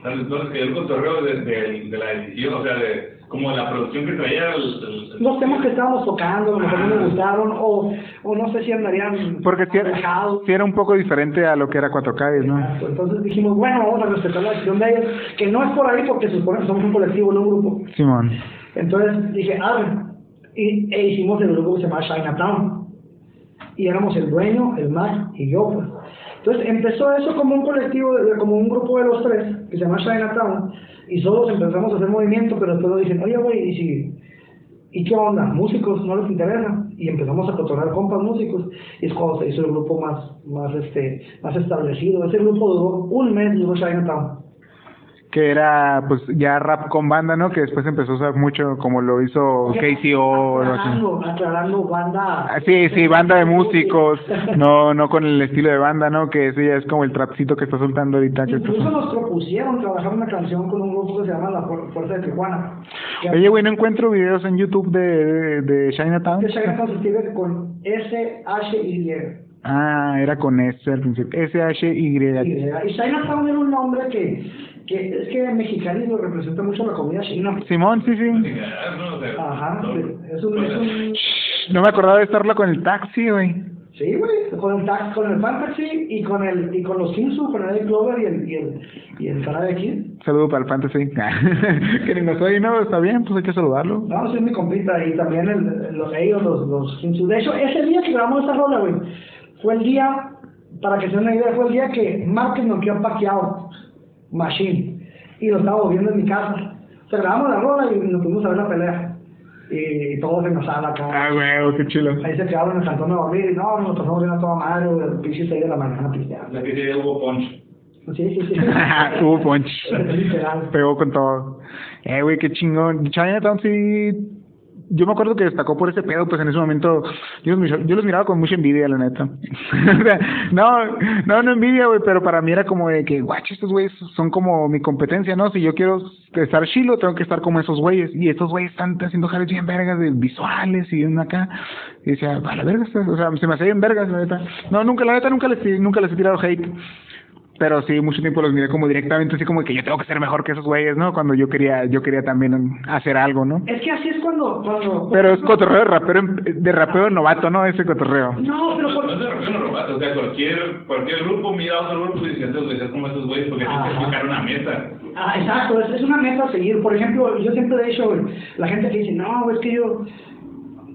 Les cayó el cotorreo de, de, de la edición, o sea, de como la producción que traía el... el- Los temas que estábamos tocando, a lo mejor no les gustaron, o, o no sé si andarían Porque sí era, sí era un poco diferente a lo que era 4K, ¿no? Exacto. Entonces dijimos, bueno, vamos a respetar la decisión de ellos, que no es por ahí porque se supone que somos un colectivo, no un grupo. Simón. Entonces dije, ah, y, e hicimos el grupo que se llama Chinatown. Y éramos el dueño, el Mac y yo, pues. Entonces empezó eso como un colectivo, como un grupo de los tres, que se llama Chinatown, y solos empezamos a hacer movimiento, pero después nos dicen, oye, güey, ¿y si ¿Y qué onda? ¿Músicos? ¿No les interesa? Y empezamos a cotorrear compas músicos. Y es cuando se hizo el grupo más, más, este, más establecido. Ese grupo duró un mes, duró Chinatown. Que era, pues, ya rap con banda, ¿no? Que después empezó a usar mucho como lo hizo KCO. o algo así. Aclarando, aclarando banda. Ah, Sí, sí, banda de músicos, no no con el estilo de banda, ¿no? Que eso ya es como el trapcito que está soltando ahorita. Que Incluso nos propusieron trabajar una canción con un grupo que se llama La Fuer- Fuerza de Tijuana. Oye, güey, no encuentro videos en YouTube de, de, de Chinatown. Que Chinatown se escribe con S-H-Y. Ah, era con S al principio. S-H-Y. Y Chinatown era un nombre que, que es que Mexicali lo representa mucho la comida china. Simón, sí, sí. Ajá, es un, es un No me acordaba de estarlo con el taxi, güey. Sí, güey, con el, tax, con el Fan Taxi y con el y con los Kinsu, con el Clover y el y el y el Karate Kid. Saludo para el fantasy. que ni nos oye, no, está bien, pues hay que saludarlo. No, sí mi compita y también el, los ellos, los, los Kinsu. De hecho, ese día que grabamos esa rola, güey, fue el día, para que se den una idea, fue el día que Márquez noqueó a Pacquiao, Machine, y lo estábamos viendo en mi casa. O sea, grabamos la rola y nos fuimos a ver la pelea. Y todos en la sala acá. Ah, güey, qué chilo. Ahí se quedaron en el cantón de dormir y no, nos pasamos bien a toda madre, el pinche 6 de la mañana pisteando. La que sí hubo punch. Sí, sí, sí. Hubo punch. Literal. Pegó con todo. Eh, güey, qué chingón. Chinatown sí. Yo me acuerdo que destacó por ese pedo, pues en ese momento yo los, miraba con mucha envidia, la neta. No, no, no envidia, güey, pero para mí era como de que, guacho, estos güeyes son como mi competencia, ¿no? Si yo quiero estar chilo, tengo que estar como esos güeyes. Y estos güeyes están haciendo jales bien vergas de visuales y acá. Y decía, a la verga, o sea, se me hacía bien vergas, la neta. No, nunca, la neta, nunca les, nunca les he tirado hate. Pero sí, mucho tiempo los miré como directamente, así como que yo tengo que ser mejor que esos güeyes, ¿no? Cuando yo quería, yo quería también hacer algo, ¿no? Es que así es cuando... cuando Pero es cotorreo de rapero, de rapeo novato, ¿no? Ese cotorreo. No, pero por... No rompió los robatos, o sea, cualquier, cualquier grupo mira a otro grupo y dice, "Estos güeyes son como esos güeyes porque tienen que fijar una meta. Ah, exacto, es, es una meta a seguir. Por ejemplo, yo siempre he dicho, güey, la gente que dice, no, es que yo...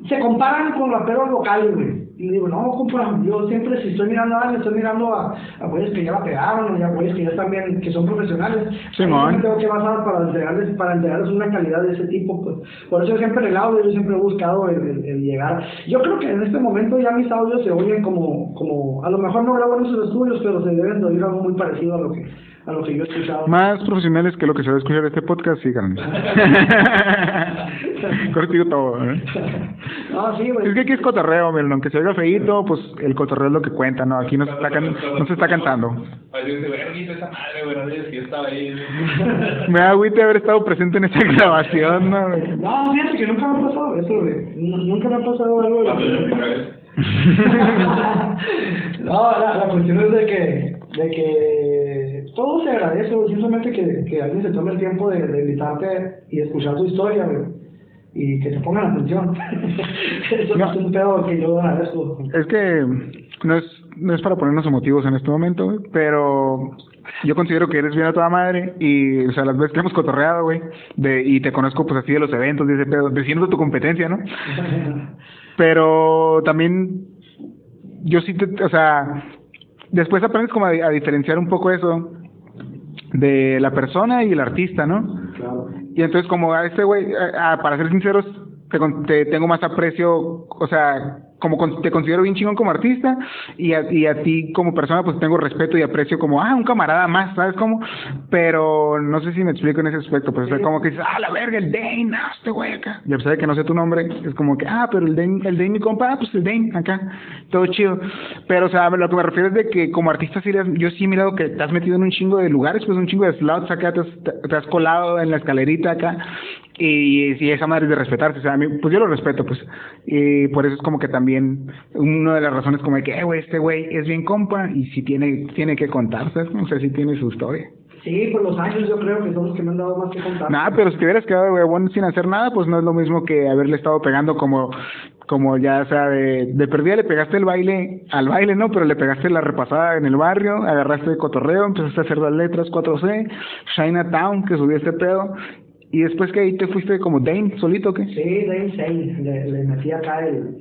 Se comparan con raperos locales, güey. Y digo, no, compa, yo siempre si estoy mirando a alguien, estoy mirando a, a güeyes que ya la pegaron, o ya güeyes que ya están bien, que son profesionales. Ahí me tengo que basar para entregarles, para entregarles una calidad de ese tipo, pues. Por eso siempre en el audio, yo siempre he buscado el, el- el llegar. Yo creo que en este momento ya mis audios se oyen como, como, a lo mejor no grabo en esos estudios, pero se deben de oír algo muy parecido a lo que, a lo que yo he escuchado. Más profesionales que lo que se va a escuchar este podcast, sí. Contigo todo, ¿eh? No, sí, güey. Es que aquí es cotorreo, miren, aunque se oiga feíto, pues el cotorreo es lo que cuenta, ¿no? Aquí no se está, can- no se está cantando. Me da agüite haber estado presente en esa grabación, ¿no? No, fíjate que nunca me ha pasado eso, güey. Nu- Nunca me ha pasado algo de la no, la, la cuestión es de que, de que todo se agradece. Simplemente que, que alguien se tome el tiempo de, de invitarte y escuchar tu historia, güey. Y que te pongan atención. Eso No. es un pedo que yo agradezco. Es que no es, no es para ponernos emotivos en este momento, güey, pero yo considero que eres bien a toda madre y, o sea, las veces que hemos cotorreado, güey, de, y te conozco pues así de los eventos, de ese pedo, de siendo tu competencia, ¿no? Pero también yo sí, te, o sea, después aprendes como a, a diferenciar un poco eso de la persona y el artista, ¿no? Claro. Y entonces como a este güey, a- a- para ser sinceros, te, te tengo más aprecio, o sea, como te considero bien chingón como artista y a, y a ti como persona pues tengo respeto y aprecio como, ah, un camarada más, ¿sabes cómo? Pero no sé si me explico en ese aspecto, pues o sea, como que dices, ah, la verga, el Dane, ah, este güey acá. Y a pesar de que no sé tu nombre, es como que, ah, pero el Dane, el Dane mi compa, ah, pues el Dane acá, todo chido. Pero, o sea, lo que me refiero es de que como artista sí, yo sí he mirado que te has metido en un chingo de lugares, pues un chingo de slots acá, te has, te- te has colado en la escalerita acá. Y, y esa madre es de respetarse, o sea, a mí, pues yo lo respeto, pues. Y por eso es como que también, una de las razones como de que, eh, güey, este güey es bien compa y sí tiene, tiene que contar, ¿sabes? O sea, sí tiene su historia. Sí, por los años yo creo que son los que me han dado más que contar. Nada, pero si te hubieras quedado huevón sin hacer nada, pues no es lo mismo que haberle estado pegando como, como ya sea de, de perdida le pegaste el baile al baile, ¿no? Pero le pegaste la repasada en el barrio, agarraste el cotorreo, empezaste a hacer las letras 4C, Chinatown, que subió este pedo, y después que ahí te fuiste como Dane, solito, ¿o ¿qué? Sí, Dane Sane, le, le metí acá el,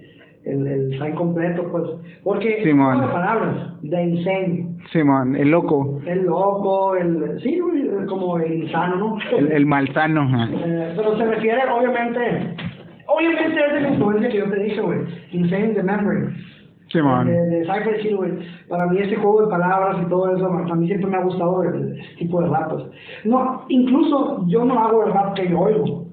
el, el completo, pues. Porque, Simón. las palabras, Dane Sane, Simón, el loco, el loco, el, sí, como el insano, ¿no? el, el malsano. Eh, pero se refiere, obviamente, obviamente es de la influencia que yo te dije, güey, Insane the Memory. Simón. De, de Cypher Hill, güey. Para mí ese juego de palabras y todo eso, a mí siempre me ha gustado el, ese tipo de rap. pues. No, incluso yo no hago el rap que yo oigo.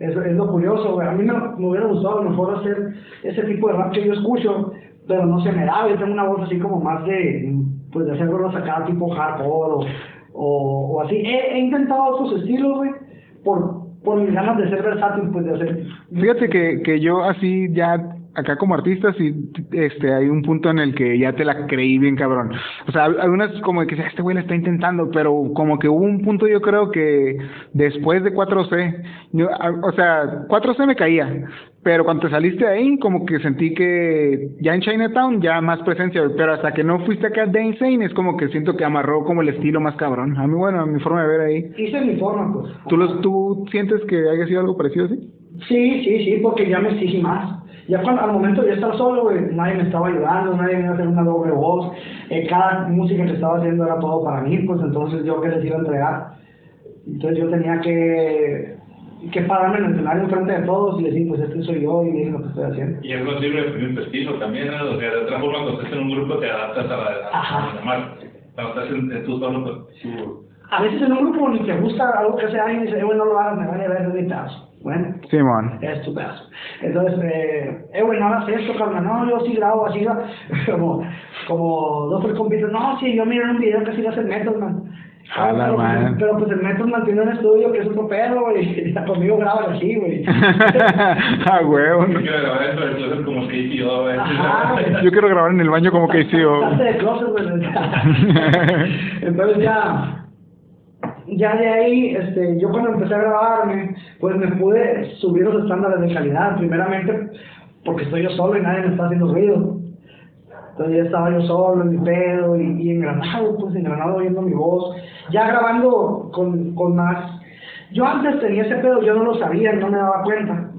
Eso es lo curioso, güey. A mí me, me hubiera gustado a lo mejor hacer ese tipo de rap que yo escucho, pero no se me da. Yo tengo una voz así como más de, pues de hacer cosas acá tipo hardcore o, o, o así. He, he intentado otros estilos, güey, por, por mis ganas de ser versátil, pues de hacer... Fíjate que, que yo así ya acá como artista sí este hay un punto en el que ya te la creí bien cabrón. O sea, algunas como que este güey la está intentando, pero como que hubo un punto yo creo que después de 4C, yo, o sea, 4C me caía, pero cuando te saliste de ahí como que sentí que ya en Chinatown ya más presencia, pero hasta que no fuiste acá de Insane es como que siento que amarró como el estilo más cabrón. A mí bueno, a mi forma de ver ahí. Hice mi forma, pues. ¿Tú los tú sientes que haya sido algo parecido así? Sí, sí, sí, porque ya me exigí más. Ya cuando, al momento de estar solo, güey, nadie me estaba ayudando, nadie me iba a hacer una doble voz. Eh, cada música que estaba haciendo era todo para mí, pues entonces yo que les iba a entregar. Entonces yo tenía que, que pararme en el escenario enfrente de todos y decir, pues este soy yo y miren lo que estoy haciendo. Y algo sirve de tu estilo también, ¿no? O sea, de otra forma, cuando estás en un grupo te adaptas a la, a la marca. Cuando estás en, en tú solo, pues tú... A veces en un grupo ni te gusta algo que hace alguien y dice, eh, güey, no lo hagas, me vale ver de mi pedazo. Bueno, Simón. es tu pedazo. Entonces, eh, eh, güey, no hagas esto, carnal. No, yo sí grabo así, como, como dos, tres compitas. No, sí, yo miré en un video que así lo hace el Metal Man. A la pero, madre. pero pues el Metal Man tiene un estudio que es otro pedo, güey. y Conmigo graban así, güey. ah, huevo. Yo quiero grabar eso del closet como que hice yo, güey. Yo quiero grabar en el baño como que hice yo. De closet, güey. Entonces ya, ya de ahí, este, yo cuando empecé a grabarme, pues me pude subir los estándares de calidad, primeramente porque estoy yo solo y nadie me está haciendo ruido. Entonces ya estaba yo solo en mi pedo y, y engranado, pues engranado oyendo mi voz, ya grabando con, con más. Yo antes tenía ese pedo, yo no lo sabía, no me daba cuenta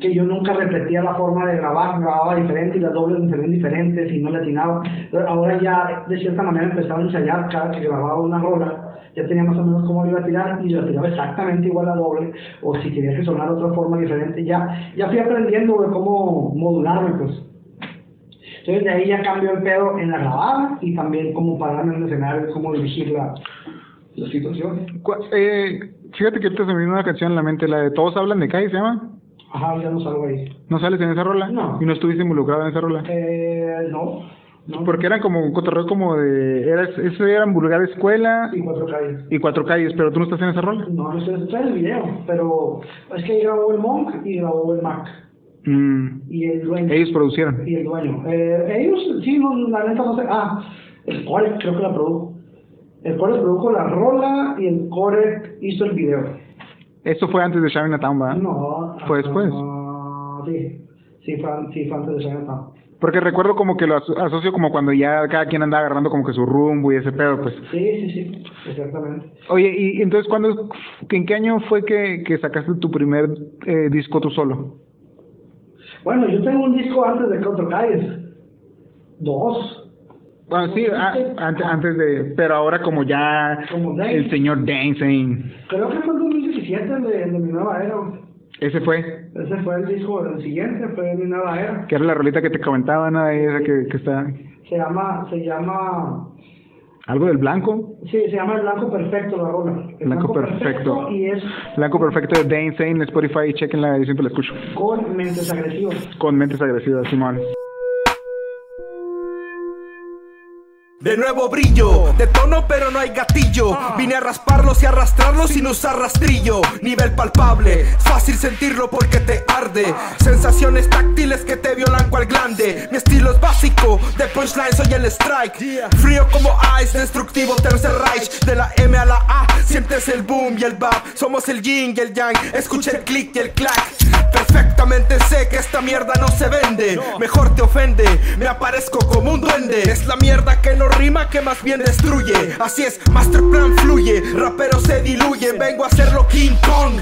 que yo nunca repetía la forma de grabar, grababa diferente y las dobles me salían diferentes y no le atinaba. Ahora ya de cierta manera empezaba a ensayar cada que grababa una rola, ya tenía más o menos cómo lo iba a tirar y lo tiraba exactamente igual a doble o si quería que sonara de otra forma diferente, ya, ya fui aprendiendo de cómo modularme pues. Entonces de ahí ya cambió el pedo en la grabada y también cómo pararme en el escenario, cómo dirigir la, la situación. Eh, fíjate que ahorita se me vino una canción en la mente, la de Todos hablan de Kai, ¿se llama? Ajá, ya no salgo ahí. ¿No sales en esa rola? No. ¿Y no estuviste involucrado en esa rola? Eh, no. No. Porque eran como un cotorreo como de... Era, eso eran vulgar escuela Y cuatro calles. y cuatro calles, pero tú no estás en esa rola. No, no está en el video, pero es que ahí grabó el Monk y grabó el Mac. Mm, Y el dueño. ellos producieron. Y el dueño. Eh, ellos, sí, no, la neta no sé. Ah, el Core creo que la produjo. El Core produjo la rola y el Core hizo el video. Eso fue antes de Chinatown, ¿verdad? No. ¿Fue después? ah, sí. Sí fue, sí, fue antes de Chinatown. Porque recuerdo como que lo aso- asocio como cuando ya cada quien andaba agarrando como que su rumbo y ese pedo, pues. Sí, sí, sí. Exactamente. Oye, y entonces, ¿cuándo, ¿en qué año fue que, que sacaste tu primer eh, disco tú solo? Bueno, yo tengo un disco antes de Cuatro Calles. Dos. Bueno, sí, a- antes, antes de, pero ahora como ya Como el señor Dancing, Creo que fue en 2017 de, de mi nueva era. Ese fue, Ese fue el disco, el siguiente fue mi nueva era. que era la rolita que te comentaba, ¿no? Esa que, que está, Se llama, se llama, algo del blanco, sí, se llama El Blanco Perfecto la rola. El Blanco Perfecto. Y es blanco perfecto de Dancing en Spotify, chequenla, yo siempre la escucho, con mentes agresivas. con mentes agresivas, Simón. De nuevo brillo, de tono pero no hay gatillo. Vine a rasparlos y arrastrarlos sin usar rastrillo. Nivel palpable, fácil sentirlo porque te arde. Sensaciones táctiles que te violan cual glande. Mi estilo es básico, de punchline soy el strike. Frío como ice, destructivo tercer Reich. De la M a la A, sientes el boom y el bap. Somos el yin y el yang, escucha el click y el clack. Perfectamente sé que esta mierda no se vende. Mejor te ofende, me aparezco como un duende. Es la mierda que no rima, que más bien destruye. Así es, Masterplan fluye, rapero se diluye. Vengo a hacerlo King Kong.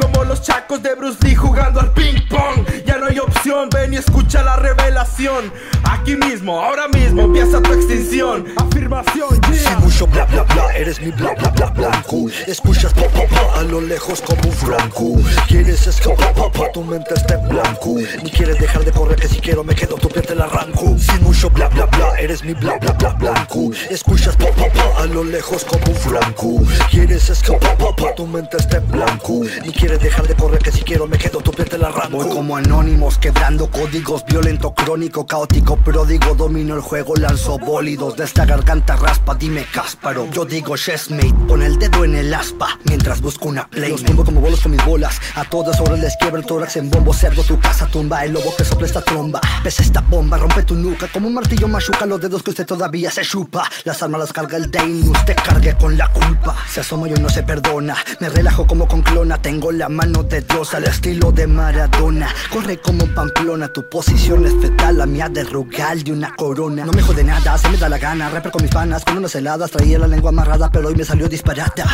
Como los chacos de Bruce Lee jugando al ping pong. Ya no hay opción, ven y escucha la revelación. Aquí mismo, ahora mismo empieza tu extinción. Afirmación, yeah. mucho bla bla bla, eres mi bla bla bla blanco. Escuchas pa pa pa a lo lejos como un franco. Quieres escapar pa pa, tu mente está en blanco. Ni quieres dejar de correr, que si quiero me quedo, tu piel te la arranco. Sin mucho bla bla bla, eres mi bla bla bla blanco. Escuchas pa pa pa a lo lejos como un franco. Quieres escapar pa pa, tu mente está en blanco. Ni quieres quieres dejar de correr que si quiero me quedo, piel te la arranco. Voy como anónimos, quebrando códigos, violento, crónico, caótico, pródigo, domino el juego, lanzo bólidos, de esta garganta raspa, dime Cásparo. Yo digo chessmate, con el dedo en el aspa, mientras busco una play. Los tumbo como bolos con mis bolas, a todas horas les quiebro el tórax en bombo, cerdo, tu casa tumba, el lobo que sopla esta tromba. Pesa esta bomba, rompe tu nuca, como un martillo machuca los dedos que usted todavía se chupa. Las armas las carga el Dane, usted cargue con la culpa. Se asoma y no se perdona, me relajo como con clona, tengo la mano de Dios al estilo de Maradona. Corre como Pamplona, tu posición es fetal, la mía de rugal de una corona. No me jode nada, se me da la gana, rapper con mis panas, con unas heladas, traía la lengua amarrada, pero hoy me salió disparata.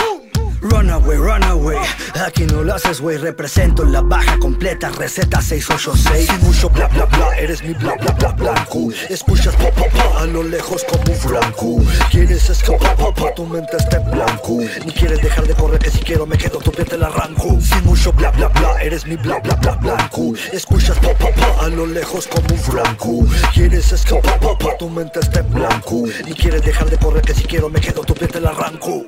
Runaway, runaway, aquí no lo haces, güey. Represento la baja completa, receta 686. Sin mucho bla bla bla, eres mi bla bla bla blanco. Escuchas pa pa pa a lo lejos como un franco. Quieres escapar, pa pa, tu mente está en blanco. Ni quieres dejar de correr, que si quiero me quedo, tu piel te la arranco. Sin mucho bla bla bla, eres mi bla bla bla blanco. Escuchas pa pa pa a lo lejos como un franco. Quieres escapar, pa pa, tu mente está en blanco. Ni quieres dejar de correr, que si quiero me quedo, tu piel te la arranco.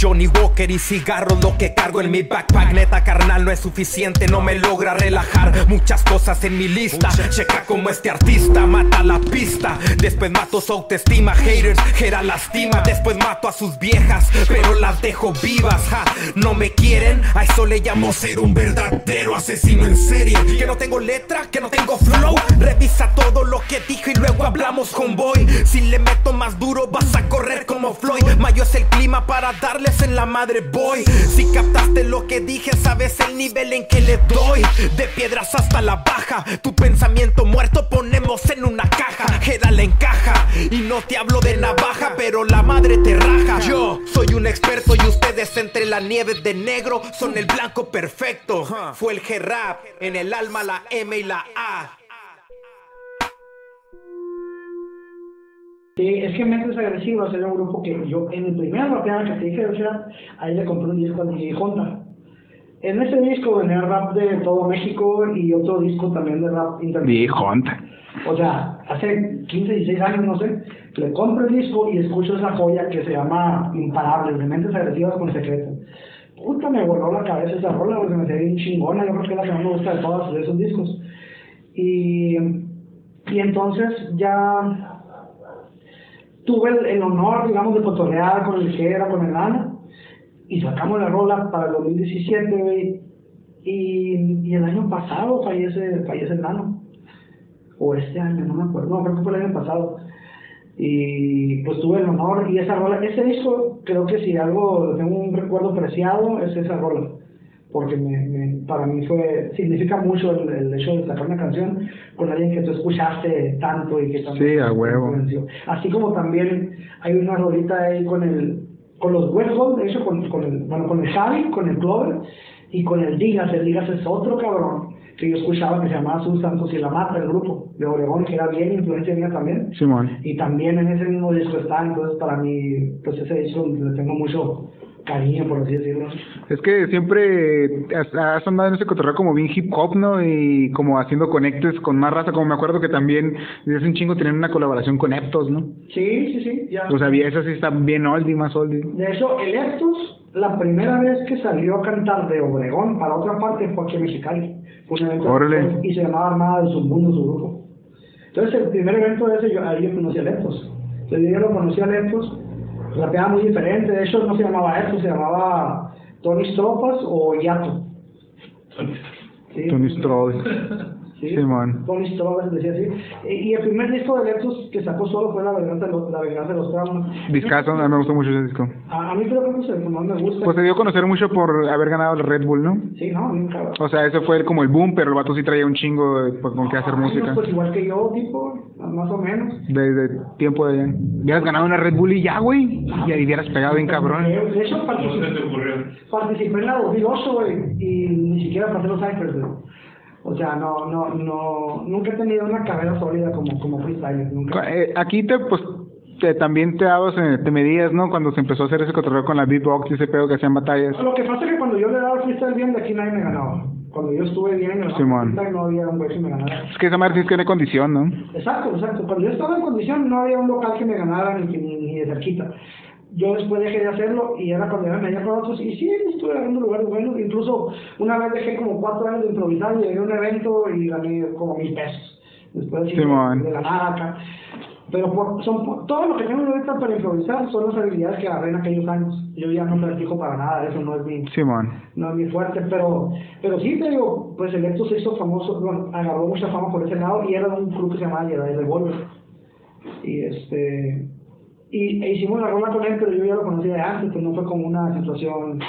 Johnny Walker y cigarros lo que cargo en mi backpack. Neta carnal no es suficiente, no me logra relajar. Muchas cosas en mi lista Checa como este artista mata la pista. Después mato su autoestima Haters, Gera lastima. Después mato a sus viejas Pero las dejo vivas ja. No me quieren, a eso le llamo ser un verdadero asesino en serie. Que no tengo letra, que no tengo flow. Revisa todo lo que dije y luego hablamos con Boy Si le meto más duro vas a correr como Floyd. Mayo es el clima para en la madre boy. Si captaste lo que dije sabes el nivel en que le doy. De piedras hasta la baja Tu pensamiento muerto ponemos en una caja. Jera la encaja Y no te hablo de navaja pero la madre te raja. Yo soy un experto y ustedes entre la nieve de negro Son el blanco perfecto. Fue el G-Rap En el alma la M y la A Sí, es que Mentes Agresivas era un grupo que yo, en el primer rapeada que te dije, o sea, ahí le compré un disco a DJ Honda. En ese disco venía rap de todo México y otro disco también de rap internacional. O sea, hace 15, 16 años, no sé, le compro el disco y escucho esa joya que se llama Imparables, de Mentes Agresivas con Secreto. Puta, me voló la cabeza esa rola, porque me hacía bien chingona, yo creo que es la que más me gusta de todos esos discos. Y, y entonces ya tuve el, honor, digamos, de cotorrear con el Jera, con el Nana, y sacamos la rola para el 2017, güey, y, y el año pasado fallece, fallece el Nano, o este año, no me acuerdo, no, creo que fue el año pasado, y pues tuve el honor, y esa rola, ese disco, creo que si algo, tengo un recuerdo preciado, es esa rola, porque me, me, para mí fue, significa mucho el, el hecho de sacar una canción con alguien que tú escuchaste tanto y que también Sí, a huevo. Así como también hay una rolita ahí con el, con los Hall, de hecho, con, con el, bueno, con el Javi, con el Clover y con el Digas, el Digas es otro cabrón que yo escuchaba que se llamaba Sus Santos y la Mata, el grupo de Oregón, que era bien influencia mía también. Simón. Y también en ese mismo disco está, entonces para mí, pues ese disco le tengo mucho cariño, por así decirlo. Es que siempre has, andado en ese cotorreo como bien hip hop, ¿no? Y como haciendo conectes con más raza, como me acuerdo que también desde hace un chingo tenían una colaboración con Eptos, ¿no? Sí, sí, sí, ya. O sea, eso sí está bien oldie, más oldie. De hecho, el Eptos, la primera vez que salió a cantar de Obregón para otra parte fue aquí en Mexicali. Fue Órale. y se llamaba Armada del Submundo, su grupo. Entonces, el primer evento de ese, yo, ahí yo conocí a Leptos. Entonces, yo lo conocí a Leptos, rapeaba muy diferente. De hecho, no se llamaba Leptos, se llamaba Tony Stropas o Yato. Sí. Tony Stroll. Sí, Simón. Tony Stropas decía así. Y, y el primer disco de Leptos que sacó solo fue La Venganza de los, la venganza de los Traumas. Discazo, a mí me gustó mucho ese disco. A, a mí creo que es el que más me gusta. Pues se dio a conocer mucho por haber ganado el Red Bull, ¿no? Sí, no, a mí me caga. O sea, ese fue como el boom, pero el vato sí traía un chingo de- pues, con qué hacer Ay, música. Pues igual que yo, tipo, más o menos. Desde tiempo de allá. Hubieras ganado una Red Bull y ya, güey. Y ahí hubieras pegado bien cabrón. De hecho, ¿Cómo se participé, participé en la 2008, güey, y ni siquiera pasé los Cyphers, güey. O sea, no, no, no, nunca he tenido una carrera sólida como, como freestyler, nunca. Eh, aquí te, pues, te, también te dabas, te medías, ¿no? Cuando se empezó a hacer ese cotorreo con la beatbox y ese pedo que hacían batallas. Lo que pasa es que cuando yo le daba freestyle bien, de aquí nadie me ganaba. Cuando yo estuve bien en el Simón. freestyle, no había un güey que me ganara. Es que esa madre sí es que tiene condición, ¿no? Exacto, exacto. Cuando yo estaba en condición, no había un local que me ganara ni, ni, ni de cerquita. Yo después dejé de hacerlo y era cuando ya me veía con otros y sí, estuve agarrando lugares buenos. Incluso una vez dejé como cuatro años de improvisar y llegué a un evento y gané como mil pesos. Después de, la nada acá. Pero por, son, por- todo lo que tengo ahorita para improvisar son las habilidades que agarré en aquellos años. Yo ya no practico para nada, eso no es mi, no es mi fuerte, pero, pero sí te digo, pues el Ecto se hizo famoso, bueno, agarró mucha fama por ese lado y era un club que se llamaba Jedi Revolver. Y este, y e hicimos la rola con él, pero yo ya lo conocía de antes, pues no fue como una situación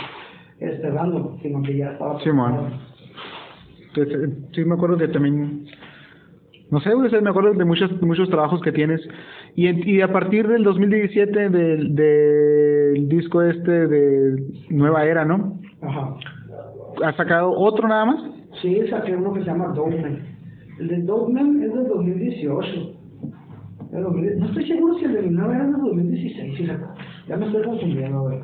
este, random, sino que ya estaba. Simón. Eh, sí, me acuerdo que también. No sé, güey, me acuerdo de muchos, muchos trabajos que tienes. Y, y a partir del 2017, del, del disco este de Nueva Era, ¿no? Ajá. ¿Has sacado otro nada más? Sí, saqué uno que se llama Dogman. El de Dogman es del 2018. Es del 2010. No estoy seguro si el de mi nueva era del 2016, fíjate. Ya me estoy confundiendo, güey.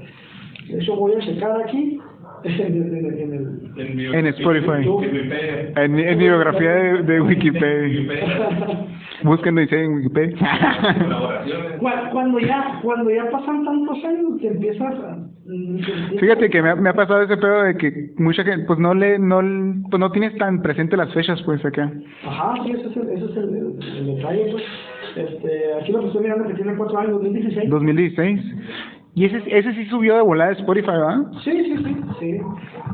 De hecho, voy a checar aquí en el, en el, en el- Spotify. en Wikipedia. Biografía de, de Wikipedia. Búsquenlo y en Wikipedia. Cuando ya, cuando ya pasan tantos años, te empiezas a... mm, Fíjate que me ha, me ha pasado ese pedo de que mucha gente, pues no le, no, pues no tienes tan presente las fechas, pues acá. Ajá, sí, ese es el, ese es el, el- el detalle, pues. Este, aquí lo que estoy mirando que tiene cuatro años, 2016. 2016. Y ese, ese sí subió de volada de Spotify, ¿verdad? Sí, sí, sí, sí.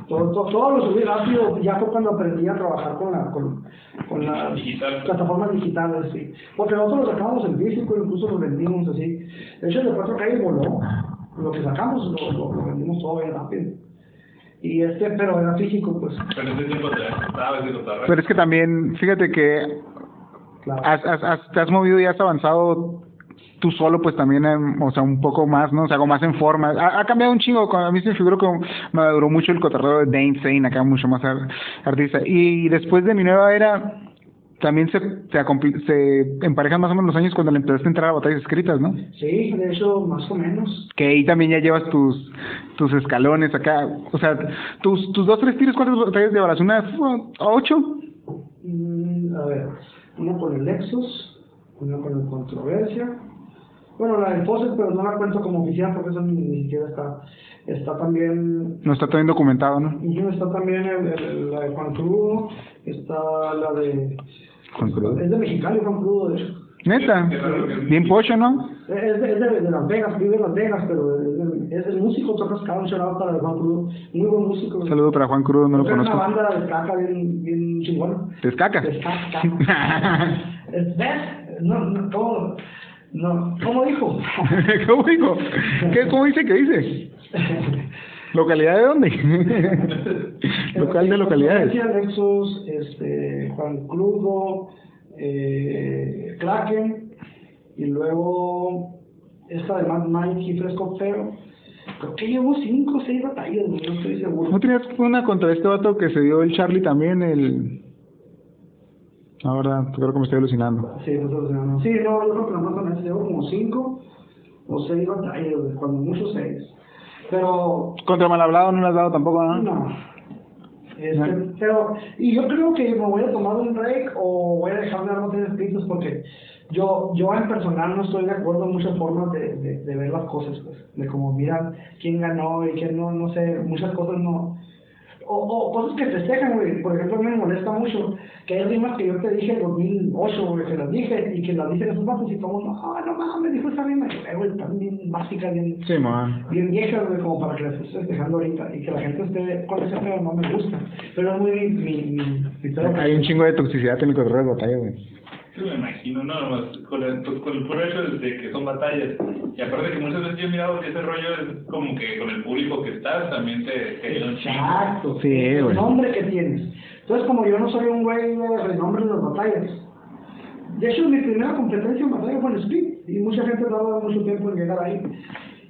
Todo, todo, todo lo subí rápido, ya fue cuando aprendí a trabajar con la, con, con las Digital. plataformas digitales, sí. Porque nosotros lo sacamos en físico, incluso lo vendimos así. De hecho, el de cuatro calles voló. Lo que sacamos lo, lo, lo vendimos todo bien rápido. Y este, pero era físico, pues. Pero es que también, fíjate que Claro. has, has, has- te has movido y has avanzado tú solo, pues también, o sea, un poco más, ¿no? O sea, como más en forma. Ha, ha cambiado un chingo. A mí se me figuró que me duró mucho el cotorreo de Dane Zane, acá mucho más ar- artista. Y después de mi nueva era, también se, se, se emparejan más o menos los años cuando le empezaste a entrar a batallas escritas, ¿no? Sí, de hecho, más o menos. que ahí también ya llevas tus tus escalones acá, o sea, tus tus dos tres tiros, ¿cuántas batallas llevarás? ¿Unas ocho? Mm, a ver, una con el Lexus, una con el Controversia. Bueno, la del Fawcett, pero no la cuento como oficial porque eso ni, ni siquiera está. Está también. No está también documentado, ¿no? y Está también el, el- la de Juan Crudo, está la de. Juan Crudo. Es de Mexicali, Juan Crudo, de hecho. Neta, bien pocho, ¿no? Es de, es de, de Las Vegas, vive en Las Vegas, pero es, de- es el músico, toca cada un shout para Juan Crudo. Muy buen músico. Un saludo para Juan Crudo, no lo Es una conozco. banda de caca bien, bien chingona. De caca. Es- ¿Ves? No, no, ¿cómo? No, ¿cómo dijo? ¿Cómo dijo? ¿Qué, ¿Cómo dice que dice? ¿Localidad de dónde? Local de localidades. Lexus, este, Juan Crudo, eh, Kraken, y luego esta de Mad Mike y Fresco Feo. Creo que llevo cinco o seis batallas, güey, no estoy seguro. ¿No tenías una contra este vato que se dio el Charlie también, el... Ahora creo que me estoy alucinando. Sí, no, no, no. sí, no, yo creo que nomás con ese llevo como cinco o seis batallas, güey, cuando mucho seis. Pero Contra mal hablado no le has dado tampoco, ¿no? No. Este, pero, y yo creo que me voy a tomar un break o voy a dejar de dar noticias escritas porque yo, yo en personal no estoy de acuerdo en muchas formas de, de, de ver las cosas, pues, de como mirar quién ganó y quién no, no sé, muchas cosas no. O, o cosas que festejan, güey. Por ejemplo, a mí me molesta mucho que hay rimas que yo te dije en 2008, güey, que las dije y que las dicen esos vatos y como, no, no mames, dijo esa rima. Y, güey, están bien básicas, bien Sí, bien viejas, güey, como para que las estés dejando ahorita y que la gente esté con ese pedo no me gusta. Pero es muy mi, mi, mi. Hay un chingo de toxicidad en el cotorreo de batalla, güey. Sí, me imagino, no, nomás con el, pues, con el puro hecho de que son batallas. Y aparte que muchas veces yo he mirado que ese rollo es como que con el público que estás también te. Exacto. Sí, el nombre que tienes. Entonces, como yo no soy un güey de renombre en las batallas. De hecho, mi primera competencia en batalla fue en Speed. Y mucha gente tardaba mucho tiempo en llegar ahí.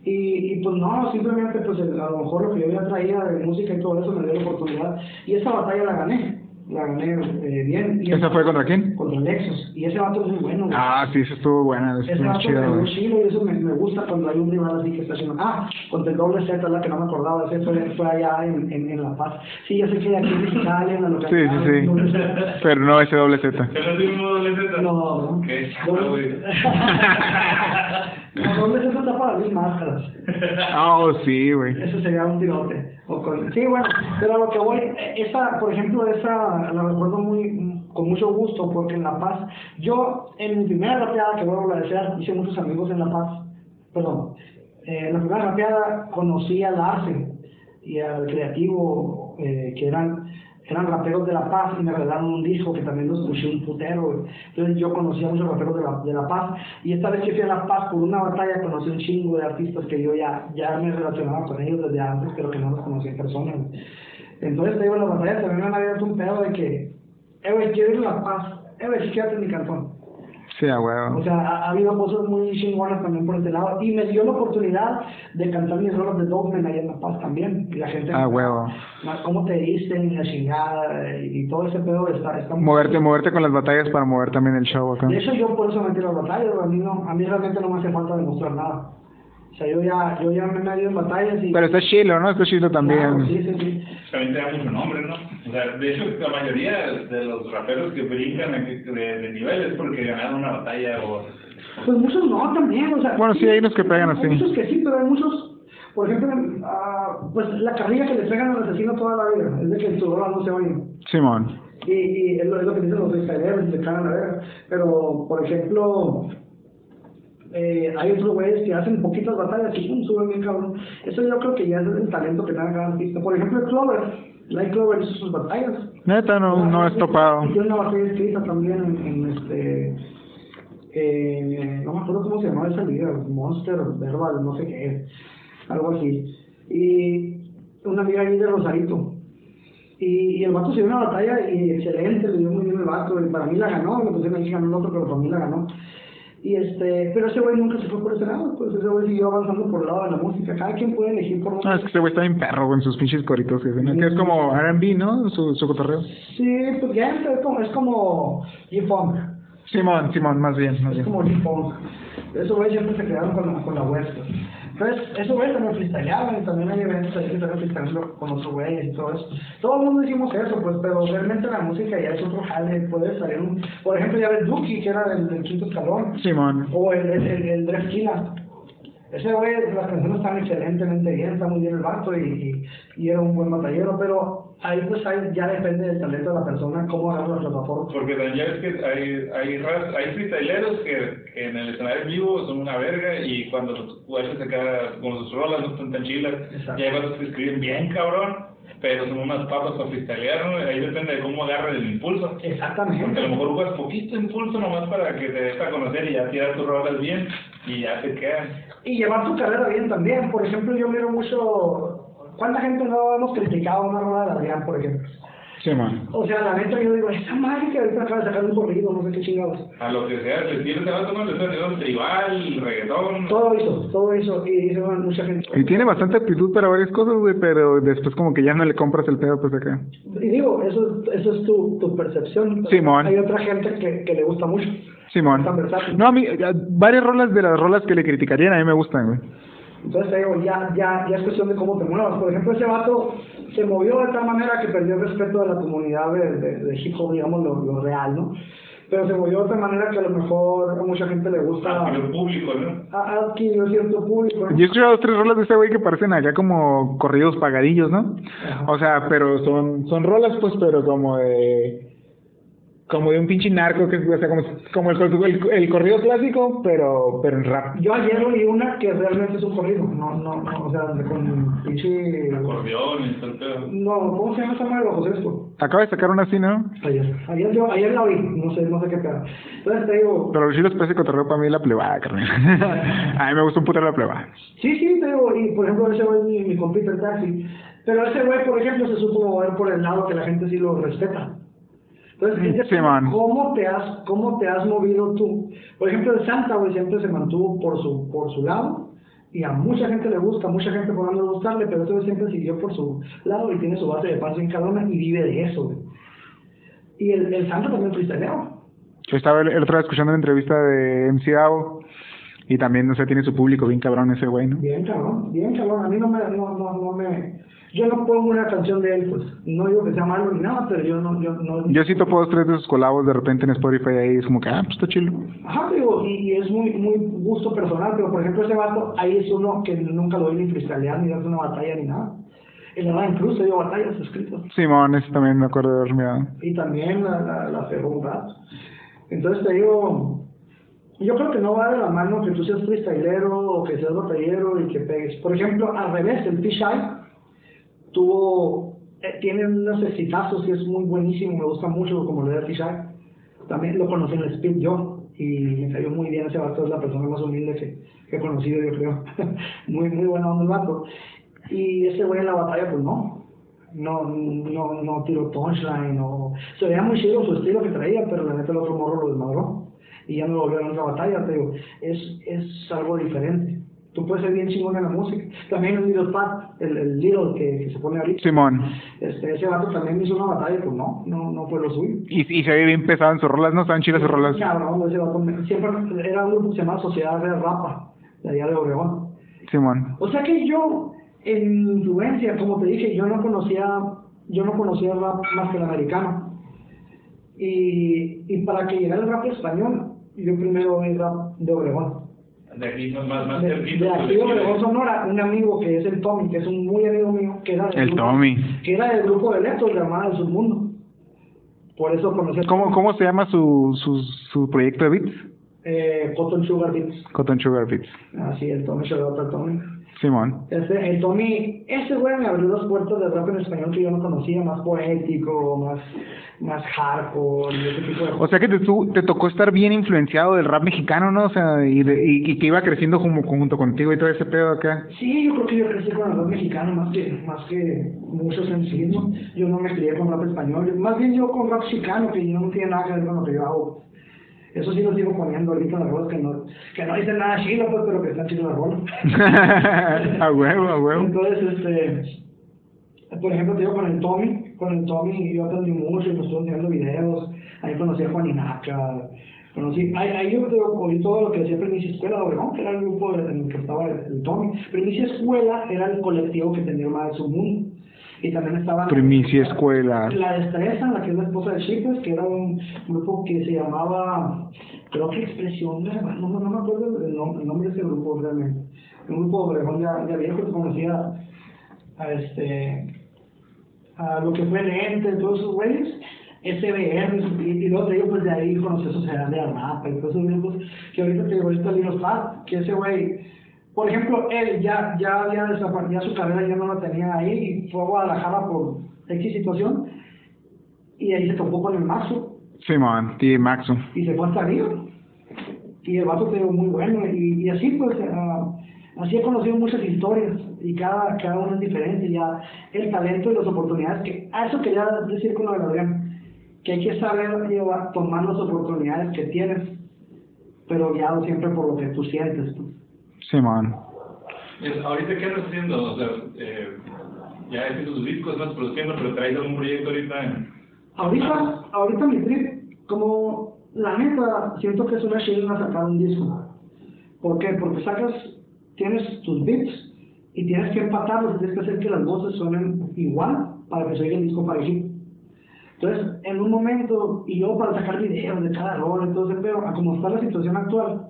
Y, y pues no, simplemente pues el- a lo mejor lo que yo ya traía de música y todo eso me dio la oportunidad. Y esa batalla la gané. La gané eh, bien. Y ¿Esa fue contra quién? Contra Lexus. Y ese vato es muy bueno. güey. Ah, sí, eso estuvo buena, eso Ese estuvo vato chido, es muy chido y eso me, me gusta cuando hay un rival así que está haciendo. Ah, contra el doble Z, la que no me acordaba, ese fue, fue allá en, en, en La Paz. Sí, yo sé que aquí en Mexicali, en la Sí, localidad. sí, doble sí. Z. Pero no ese doble Z. ¿Que no de Z? No, no. Qué chato, No, ¿Dónde se está para mil máscaras? Oh, sí, güey. Eso sería un tirote. O con- Sí, bueno, pero a lo que voy, esa, por ejemplo, esa la recuerdo muy con mucho gusto porque en La Paz, yo en mi primera rapeada, que vuelvo a agradecer, hice muchos amigos en La Paz, perdón, eh, en la primera rapeada conocí al Arce y al Creativo, eh, que eran eran raperos de La Paz y me regalaron un disco que también los escuché un putero. Entonces yo conocí a muchos raperos de la, de la Paz y esta vez que fui a La Paz por una batalla conocí un chingo de artistas que yo ya, ya me relacionaba con ellos desde antes, pero que no los conocía en persona. Entonces te digo, en las batallas también me han abierto un pedo de que, eh, quiero ir a La Paz, eh, quédate en mi cantón. Sí, a huevo. O sea, ha, ha habido cosas muy chingonas también por este lado. Y me dio la oportunidad de cantar mis rolas de Dogman ahí en La Paz también. Y la gente... Ah, huevo. Más cómo te dicen, la chingada, y todo ese pedo está... está muy- Moverte, moverte con las batallas para mover también el show acá. De hecho, yo por eso metí las batallas, a mí, no, a mí realmente no me hace falta demostrar nada. O sea, yo ya, yo ya me he metido en batallas y... Pero está chilo, ¿no? Está chilo también. Claro, sí, sí, sí. También te da mucho nombre, ¿no? O sea, de hecho, la mayoría de los raperos que brincan de, de, de nivel es porque ganaron una batalla o... Pues muchos no también, o sea... Bueno, sí, hay unos que pegan así. Hay muchos que sí, pero hay muchos... Por ejemplo, ah, pues la carrilla que le pegan al asesino toda la vida es de que su rola no se oye. Simón. Y, y es, lo, es lo que dicen los freestyleros y se cagan a ver. Pero, por ejemplo, eh, hay otros güeyes que hacen poquitas batallas y pum, suben bien cabrón. Eso yo creo que ya es el talento que tenga cada artista. Por ejemplo, el Clover. Light Clover hizo sus batallas. Neta, no, no es topado. Tiene una batalla escrita también en, en este. Eh, no me acuerdo cómo se llamaba esa liga, Monster, Verbal, no sé qué, algo así. Y una amiga ahí de Rosarito. Y, y el vato se dio una batalla y excelente, le dio muy bien el vato. Y para mí la ganó, me pusieron ahí ganó el otro, pero para mí la ganó. Y este, pero ese güey nunca se fue por ese lado, pues ese güey siguió avanzando por el lado de la música. Cada quien puede elegir por dónde. es que ese güey está bien perro, en sus pinches coritos. Que, hacen, que es como R&B, ¿no? Su, su cotorreo. Sí, pues ya es como, es como G-Funk. Simón, Simón, más bien, más Es bien. como G-Funk. Esos güeyes siempre se quedaron con la, con la West. Entonces, esos güeyes también freestyleaban y también hay eventos ahí que están freestyleando con otros güeyes y todo eso. Todo el mundo decimos eso, pues, pero realmente la música ya es otro jale. Puede salir un. Por ejemplo, ya ves Duki, que era del, del quinto escalón. Simón. O el, el, el, el Dre Esquina. Ese güey, las canciones están excelentemente bien, está muy bien el vato y, y, y era un buen batallero, pero ahí pues ahí ya depende del talento de la persona, cómo agarra la plataforma. Porque también ya ves que hay, hay, hay freestyleros que, que en el escenario en vivo son una verga y cuando guachos se quedan con sus rolas no están tan chilas. Exacto. Y hay vatos que escriben bien cabrón, pero son unas papas para freestylear, ¿no? Ahí depende de cómo agarren el impulso. Porque a lo Exactamente. mejor jugas poquito impulso nomás para que te des a conocer y ya tirar tus rolas bien y ya te quedan. Y llevar tu carrera bien también. Por ejemplo, yo miro mucho. ¿Cuánta gente no hemos criticado una rola de Adrián, por ejemplo? Simón. O sea, la neta, yo digo, esa madre que ahorita acaba de sacar un corrido, no sé qué chingados. A lo que sea, le tienes a vato, ¿no? Le haciendo tribal, reggaetón. Todo eso, todo eso. Y dice bueno, mucha gente. Y tiene bastante actitud para varias cosas, güey, pero después como que ya no le compras el pedo, pues acá. Y digo, eso, eso es tu, tu percepción. Simón. Hay otra gente que, que le gusta mucho. Simón. No, a mí, a- varias rolas de las rolas que le criticarían a mí me gustan, güey. Entonces te digo, ya, ya, ya es cuestión de cómo te muevas. Por ejemplo, ese vato se movió de tal manera que perdió el respeto de la comunidad de, de, de hip hop, digamos, lo, lo real, ¿no? Pero se movió de tal manera que a lo mejor a mucha gente le gusta, el público, ¿no? adquirido cierto público. ¿no? Yo he escuchado dos, tres rolas de ese güey que parecen acá como corridos pagadillos, ¿no? Ajá. O sea, pero son, son rolas, pues, pero como de... Como de un pinche narco, que es, o sea, como, como el, el, el corrido clásico, pero, pero en rap. Yo ayer oí una que realmente es un corrido, no, no, no, o sea, con pinche... Acordeón y pedo. No, ¿cómo se llama esa madre bajo sexto? Acaba de sacar una así, ¿no? Ayer, ayer, yo, ayer la oí, no sé, no sé qué pedo. Entonces te digo, Pero sí les parece cotorreo para mí la plebada, carnal. a mí me gusta un putero la plebada. Sí, sí, te digo, y por ejemplo, ese güey es mi, mi compita el taxi. Pero ese güey, por ejemplo, se supo mover por el lado que la gente sí lo respeta. Entonces, sí. ¿cómo te has cómo te has movido tú? Por ejemplo, el Santa, güey, siempre se mantuvo por su por su lado y a mucha gente le gusta, mucha gente por no gustarle, pero ese güey siempre siguió por su lado y tiene su base de panza en cabrona y vive de eso, güey. Y el, el Santa también freestyleaba. Yo estaba el, el otro día escuchando la entrevista de MC Davo y también, no sé, tiene su público bien cabrón ese güey, ¿no? Bien cabrón, bien cabrón. A mí no me, no, no, no me, Yo no pongo una canción de él, pues, no digo que sea malo ni nada, pero yo no, yo no... Yo sí topo dos, tres de sus colabos de repente en Spotify ahí, es como que, ah, pues está chido. Ajá, digo, y, y es muy, muy gusto personal, pero por ejemplo ese vato, ahí es uno que nunca lo vi ni freestylear, ni darse una batalla, ni nada. En la incluso dio batallas escritas. Simón, ese también me acuerdo de haber mirado. y también la, la, la pegó un rato. Entonces te digo, yo creo que no va de la mano que tú seas freestylero o que seas batallero y que pegues. Por ejemplo, al revés, el Fisheye tuvo, eh, tiene unos exitazos y es muy buenísimo, me gusta mucho como lo de Fisheye. También lo conocí en el Speed yo y me cayó muy bien ese vato, es la persona más humilde que, he conocido, yo creo. muy, muy buena onda el vato. Y ese güey en la batalla, pues no. No, no, no tiró punchline, o... Se veía muy chido su estilo que traía, pero la neta el otro morro lo desmadró. Y ya no lo volvió a otra batalla, te digo, es, es algo diferente. Tú puedes ser bien chingón en la música. También el Little Pat, el, el Little que, que se pone ahorita. Simón. Este, ese vato también hizo una batalla, pues no, no, no fue lo suyo. Y, y se ve bien pesado en sus rolas, ¿no? Estaban chidas sus rolas. Cabrón, ese vato siempre era un grupo que se llamaba Sociedad de Rapa, de allá de Obregón. Simón. O sea que yo, en influencia, como te dije, yo no conocía, yo no conocía rap más que el americano. Y, y para que llegara el rap español, yo primero oí rap de Obregón. De aquí más, más, más De, cerquita, de aquí de Obregón, Sonora, un amigo que es el Tommy, que es un muy amigo mío, que era del El grupo- Tommy. que era del grupo de Letos, de Armada del Submundo. Por eso conocí a ¿Cómo, ¿Cómo se llama su, su, su proyecto de beats? eh, Cotton Sugar Beats. Cotton Sugar Beats. Así, el Tommy, out al Tommy. Simón. Ese, el Tommy, ese güey me abrió las puertas del rap en español que yo no conocía, más poético, más, más hardcore y ese tipo de O cosas. sea que te, te tocó estar bien influenciado del rap mexicano, ¿no? O sea, y, de- y, y que iba creciendo como junto contigo y todo ese pedo acá. Sí, yo creo que yo crecí con el rap mexicano más que, más que muchos en sí, ¿no? Yo no me crié con rap español, más bien yo con rap chicano, que no tiene nada que ver con lo que yo hago. Eso sí lo sigo poniendo ahorita en las rolas que no, que no dicen nada chino, pues, pero que están chidas las rolas. a huevo, a huevo. Entonces, este, por ejemplo, te digo con el Tommy, con el Tommy yo aprendí mucho y me estuve haciendo videos, ahí conocí a Juan Inaca, conocí, ahí, ahí yo te digo, oí todo lo que hacía Primicia Escuela de Obregón, que era el grupo en el que estaba el, el Tommy. Primicia Escuela era el colectivo que tenía más de su mundo. Y también estaba Primicia Escuela. la Destreza, la que es la esposa de Chicas, que era un grupo que se llamaba, creo que Expresión, no, no, no me acuerdo el nombre, el nombre de ese grupo realmente. Un grupo de Obregón ya, ya viejo que conocía a este a lo que fue Lente, todos esos güeyes, SBR, y, y luego te digo, pues de ahí conocí Sociedad de Armapa y todos esos grupos que ahorita te digo, ahorita Linos Pat, que ese güey, por ejemplo, él ya, ya había desaparecido, su carrera ya no la tenía ahí y fue a Guadalajara por X situación y ahí se topó con el Maxo Simón, T. Maxo. y se fue hasta arriba. Y el vato digo muy bueno y, y así pues ah, así he conocido muchas historias y cada, cada una es diferente ya el talento y las oportunidades que a eso quería decir con lo de Adrián que hay que saber llevar, tomar las oportunidades que tienes pero guiado siempre por lo que tú sientes pues. Simón. Es- ¿Ahorita qué andas haciendo? O sea, eh, ya has hecho tus discos, estás produciendo, pero traes algún proyecto ahorita en... Ahorita, ahorita mi trip, como la neta, siento que es una chingada sacar un disco. ¿Por qué? Porque sacas, tienes tus beats y tienes que empatarlos, tienes que hacer que las voces suenen igual para que se oiga el disco parecido. Entonces, en un momento, y yo para sacar videos de cada rol, entonces, pero a como está la situación actual,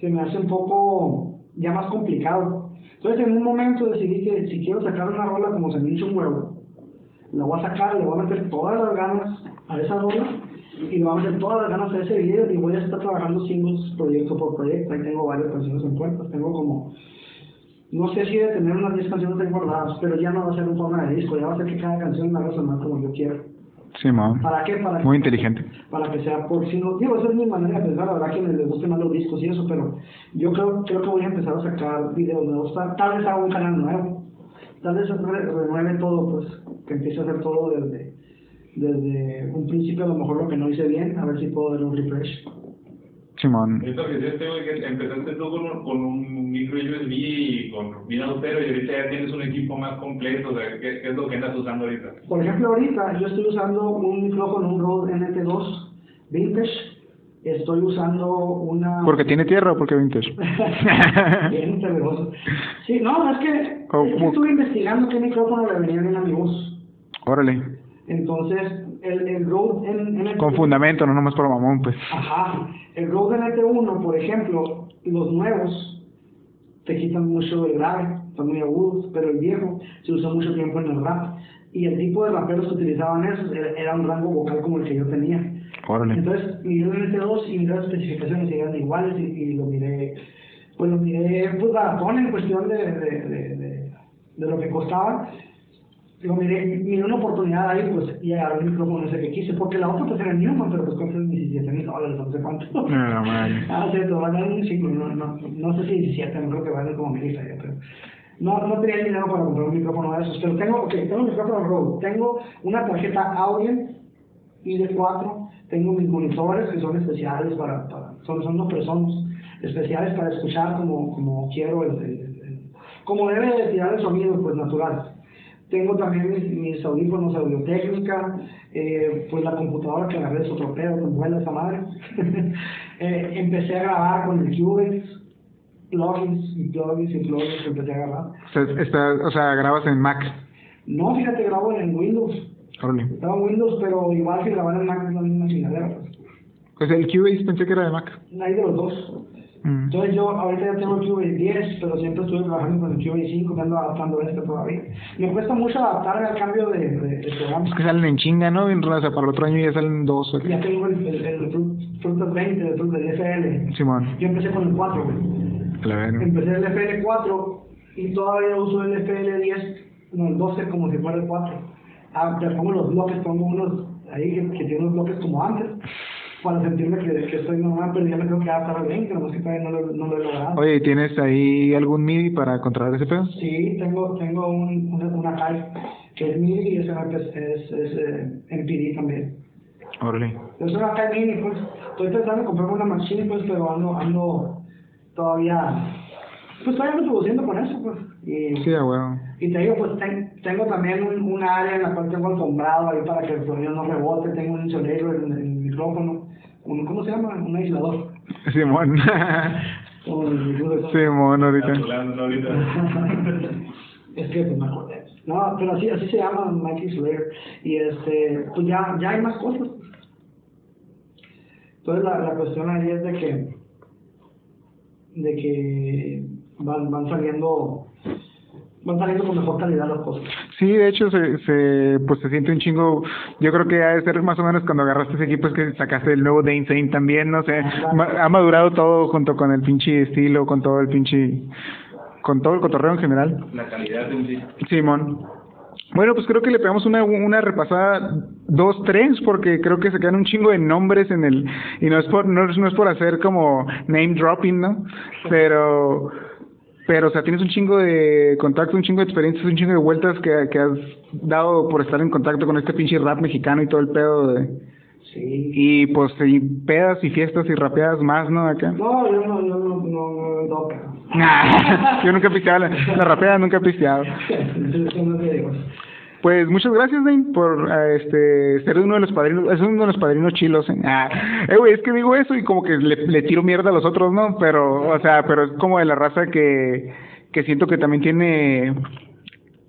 se me hace un poco ya más complicado. Entonces, en un momento decidí que si quiero sacar una rola como se me hizo un huevo, la voy a sacar, le voy a meter todas las ganas a esa rola y le voy a meter todas las ganas a ese video y voy a estar trabajando singles proyecto por proyecto. Ahí tengo varias canciones en cuentas, tengo como, no sé si de tener unas 10 canciones guardadas, pero ya no va a ser un forma de disco, ya va a ser que cada canción me haga sonar como yo quiero. Simón. ¿Para qué? Para Muy inteligente. para que sea por single. Digo, esa es mi manera de pensar, la verdad que me les gusten más los discos y eso, pero yo creo, creo que voy a empezar a sacar videos nuevos, tal, tal vez haga un canal nuevo, tal vez re- renueve todo, pues, que empiece a hacer todo desde, desde un principio, a lo mejor lo que no hice bien, a ver si puedo dar un refresh. Simón. Esto que decías, güey, que empezaste tú con un, con un micro USB y con bien austero y ahorita ya tienes un equipo más completo, o sea, ¿qué, qué es lo que andas usando ahorita? Por ejemplo, ahorita yo estoy usando un micrófono, un Rode NT2 Vintage, Estoy usando una... ¿Porque tiene tierra o porque vintage? Bien temeroso. Sí, no, es que, Oh, es estuve investigando qué micrófono le venía bien a mi voz. Órale. Entonces, el, el en, en el... Con fundamento, no nomás por mamón, pues. Ajá. El Rode NT1, por ejemplo, los nuevos te quitan mucho el grave, son muy agudos, pero el viejo se usa mucho tiempo en el rap. Y el tipo de raperos que utilizaban esos era, un rango vocal como el que yo tenía. Órale. Entonces, miré el NT2 y miré las especificaciones y eran iguales y, y lo miré, pues lo miré, pues baratón en cuestión de, de, de, de, de lo que costaba. Lo miré, miré una oportunidad ahí, pues, y agarré el micrófono ese que quise, porque la otra pues era Newman, pero pues costó 17 mil dólares, no sé cuánto. No, no, madre. Ah, sí, te vale un chingo, no, no, no sé si 17, no creo que vale como mil pero no, no tenía el dinero para comprar un micrófono de esos, pero tengo, ok, tengo un micrófono Rode, tengo una tarjeta Audient ID4, tengo mis monitores que son especiales para, para son, son unos personas especiales para escuchar como, como quiero, el, el- el- como debe de tirar el sonido, pues natural. Tengo también mis, mis audífonos Audio-Técnica, eh, pues la computadora que agarré es otro pedo, que vuela esa madre. Eh, empecé a grabar con el Cubase, plugins y plugins y plugins que empecé a grabar. O sea, está, o sea, grabas en Mac. No, fíjate, grabo en Windows. Estaba en Windows, pero igual que grabar en Mac es la misma chingadera. Pues. Pues el Cubase pensé que era de Mac. Hay de los dos. Entonces yo ahorita ya tengo el Cubase 10, pero siempre estuve trabajando con el Cubase 5, me ando adaptando a este todavía. Me cuesta mucho adaptarme al cambio de, de, de programa. Es que salen en chinga, ¿no? Bien sea, para el otro año ya salen dos. o. Ya tengo el, el, el Fruit- Fruitas 20, el Fruit del FL. Simón. Yo empecé con el 4, güey. Verga. Empecé el FL4 y todavía uso el FL10, no, el 12 como si fuera el 4. Ah, pongo los bloques, pongo unos ahí que, que tienen unos bloques como antes, para sentirme que, que estoy normal, pero ya me tengo que adaptar al 20, nomás que todavía no lo, no lo he logrado. Oye, ¿y ¿tienes ahí algún MIDI para controlar ese pedo? Sí, tengo, tengo un, una, una que es MIDI y es, una que es, es, es eh, MPD también. Órale. Es una CAI mini, pues. Estoy pensando en comprarme una machine, pues, pero ando, ando todavía, pues todavía ando produciendo con eso, pues. Y, Sí, a huevo. y te digo, pues ten- tengo también un, un área en la cual tengo alfombrado ahí para que el sonido no rebote, tengo un insulator en, en micrófono, un, ¿cómo se llama? Un aislador. Simón. Simón, ahorita. Es que me acordé. No, pero así, así se llama Mikey Slayer. Y este, pues ya, ya hay más cosas. Entonces la, la cuestión ahí es de que, de que van, van saliendo, van saliendo con mejor calidad las cosas. Sí, de hecho, se, se, pues se siente un chingo. Yo creo que ha de ser más o menos cuando agarraste ese equipo es que sacaste el nuevo Dane Saint también, no sé. ma- ha madurado todo junto con el pinche estilo, con todo el pinche. con todo el cotorreo en general. La calidad de un disco. Simón. Bueno, pues creo que le pegamos una, una repasada, dos, tres, porque creo que se quedan un chingo de nombres en el, y no es por, no es, no es por hacer como name dropping, ¿no? Pero, pero, o sea, tienes un chingo de contacto, un chingo de experiencias, un chingo de vueltas que, que has dado por estar en contacto con este pinche rap mexicano y todo el pedo de, Sí. y pues, y pedas y fiestas y rapeadas más, ¿no? Acá. No, yo no, yo no, no, no, no, yo nunca he pisteado, la, la rapeada nunca he Pues muchas gracias, Dane, por eh, este ser uno de los padrinos, es uno de los padrinos chilos. Ah, eh, es que digo eso y como que le, le tiro mierda a los otros, ¿no? Pero, o sea, pero es como de la raza que, que siento que también tiene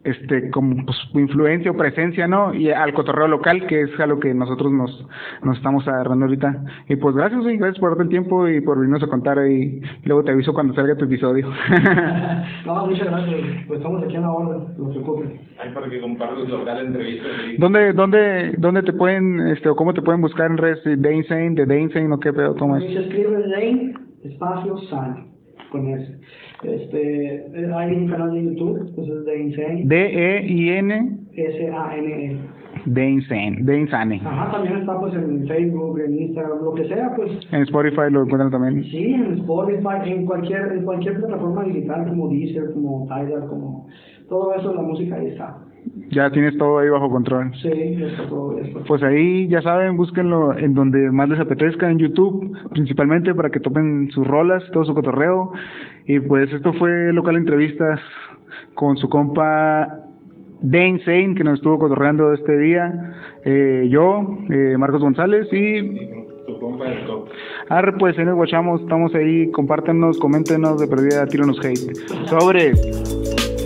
este como pues influencia o presencia, ¿no? Y al cotorreo local, que es a lo que nosotros nos, nos estamos agarrando ahorita. Y pues gracias, güey, gracias por darte el tiempo y por venirnos a contar ahí. Luego te aviso cuando salga tu episodio. No, muchas gracias. Pues estamos aquí a la hora, no se preocupen. Ahí para que compartas local entrevistas. y- ¿Dónde, dónde, dónde te pueden, este, o cómo te pueden buscar en redes? ¿De Insane, de Dainsane o qué pedo? ¿Cómo Se es? escribe Lane, espacio, San, con S. Este, hay un canal de YouTube, entonces de Insane, D-E-I-N, S-A-N-E. de Insane, de Insane. Ajá, también está pues en Facebook, en Instagram, lo que sea, pues En Spotify lo encuentran también. sí, en Spotify, en cualquier, en cualquier plataforma digital como Deezer, como Tidal, como todo eso, la música ahí está. Ya tienes todo ahí bajo control. Sí, está todo, está. Pues ahí, ya saben, búsquenlo en donde más les apetezca, en YouTube, principalmente para que topen sus rolas, todo su cotorreo. Y pues esto fue Local Entrevistas con su compa Dane Zane, que nos estuvo cotorreando este día. Eh, yo, eh, Marcos González y Tu compa del. Arre, pues ahí nos guachamos, estamos ahí, compártenos, coméntenos, de perdida, tíranos hate. Sobres.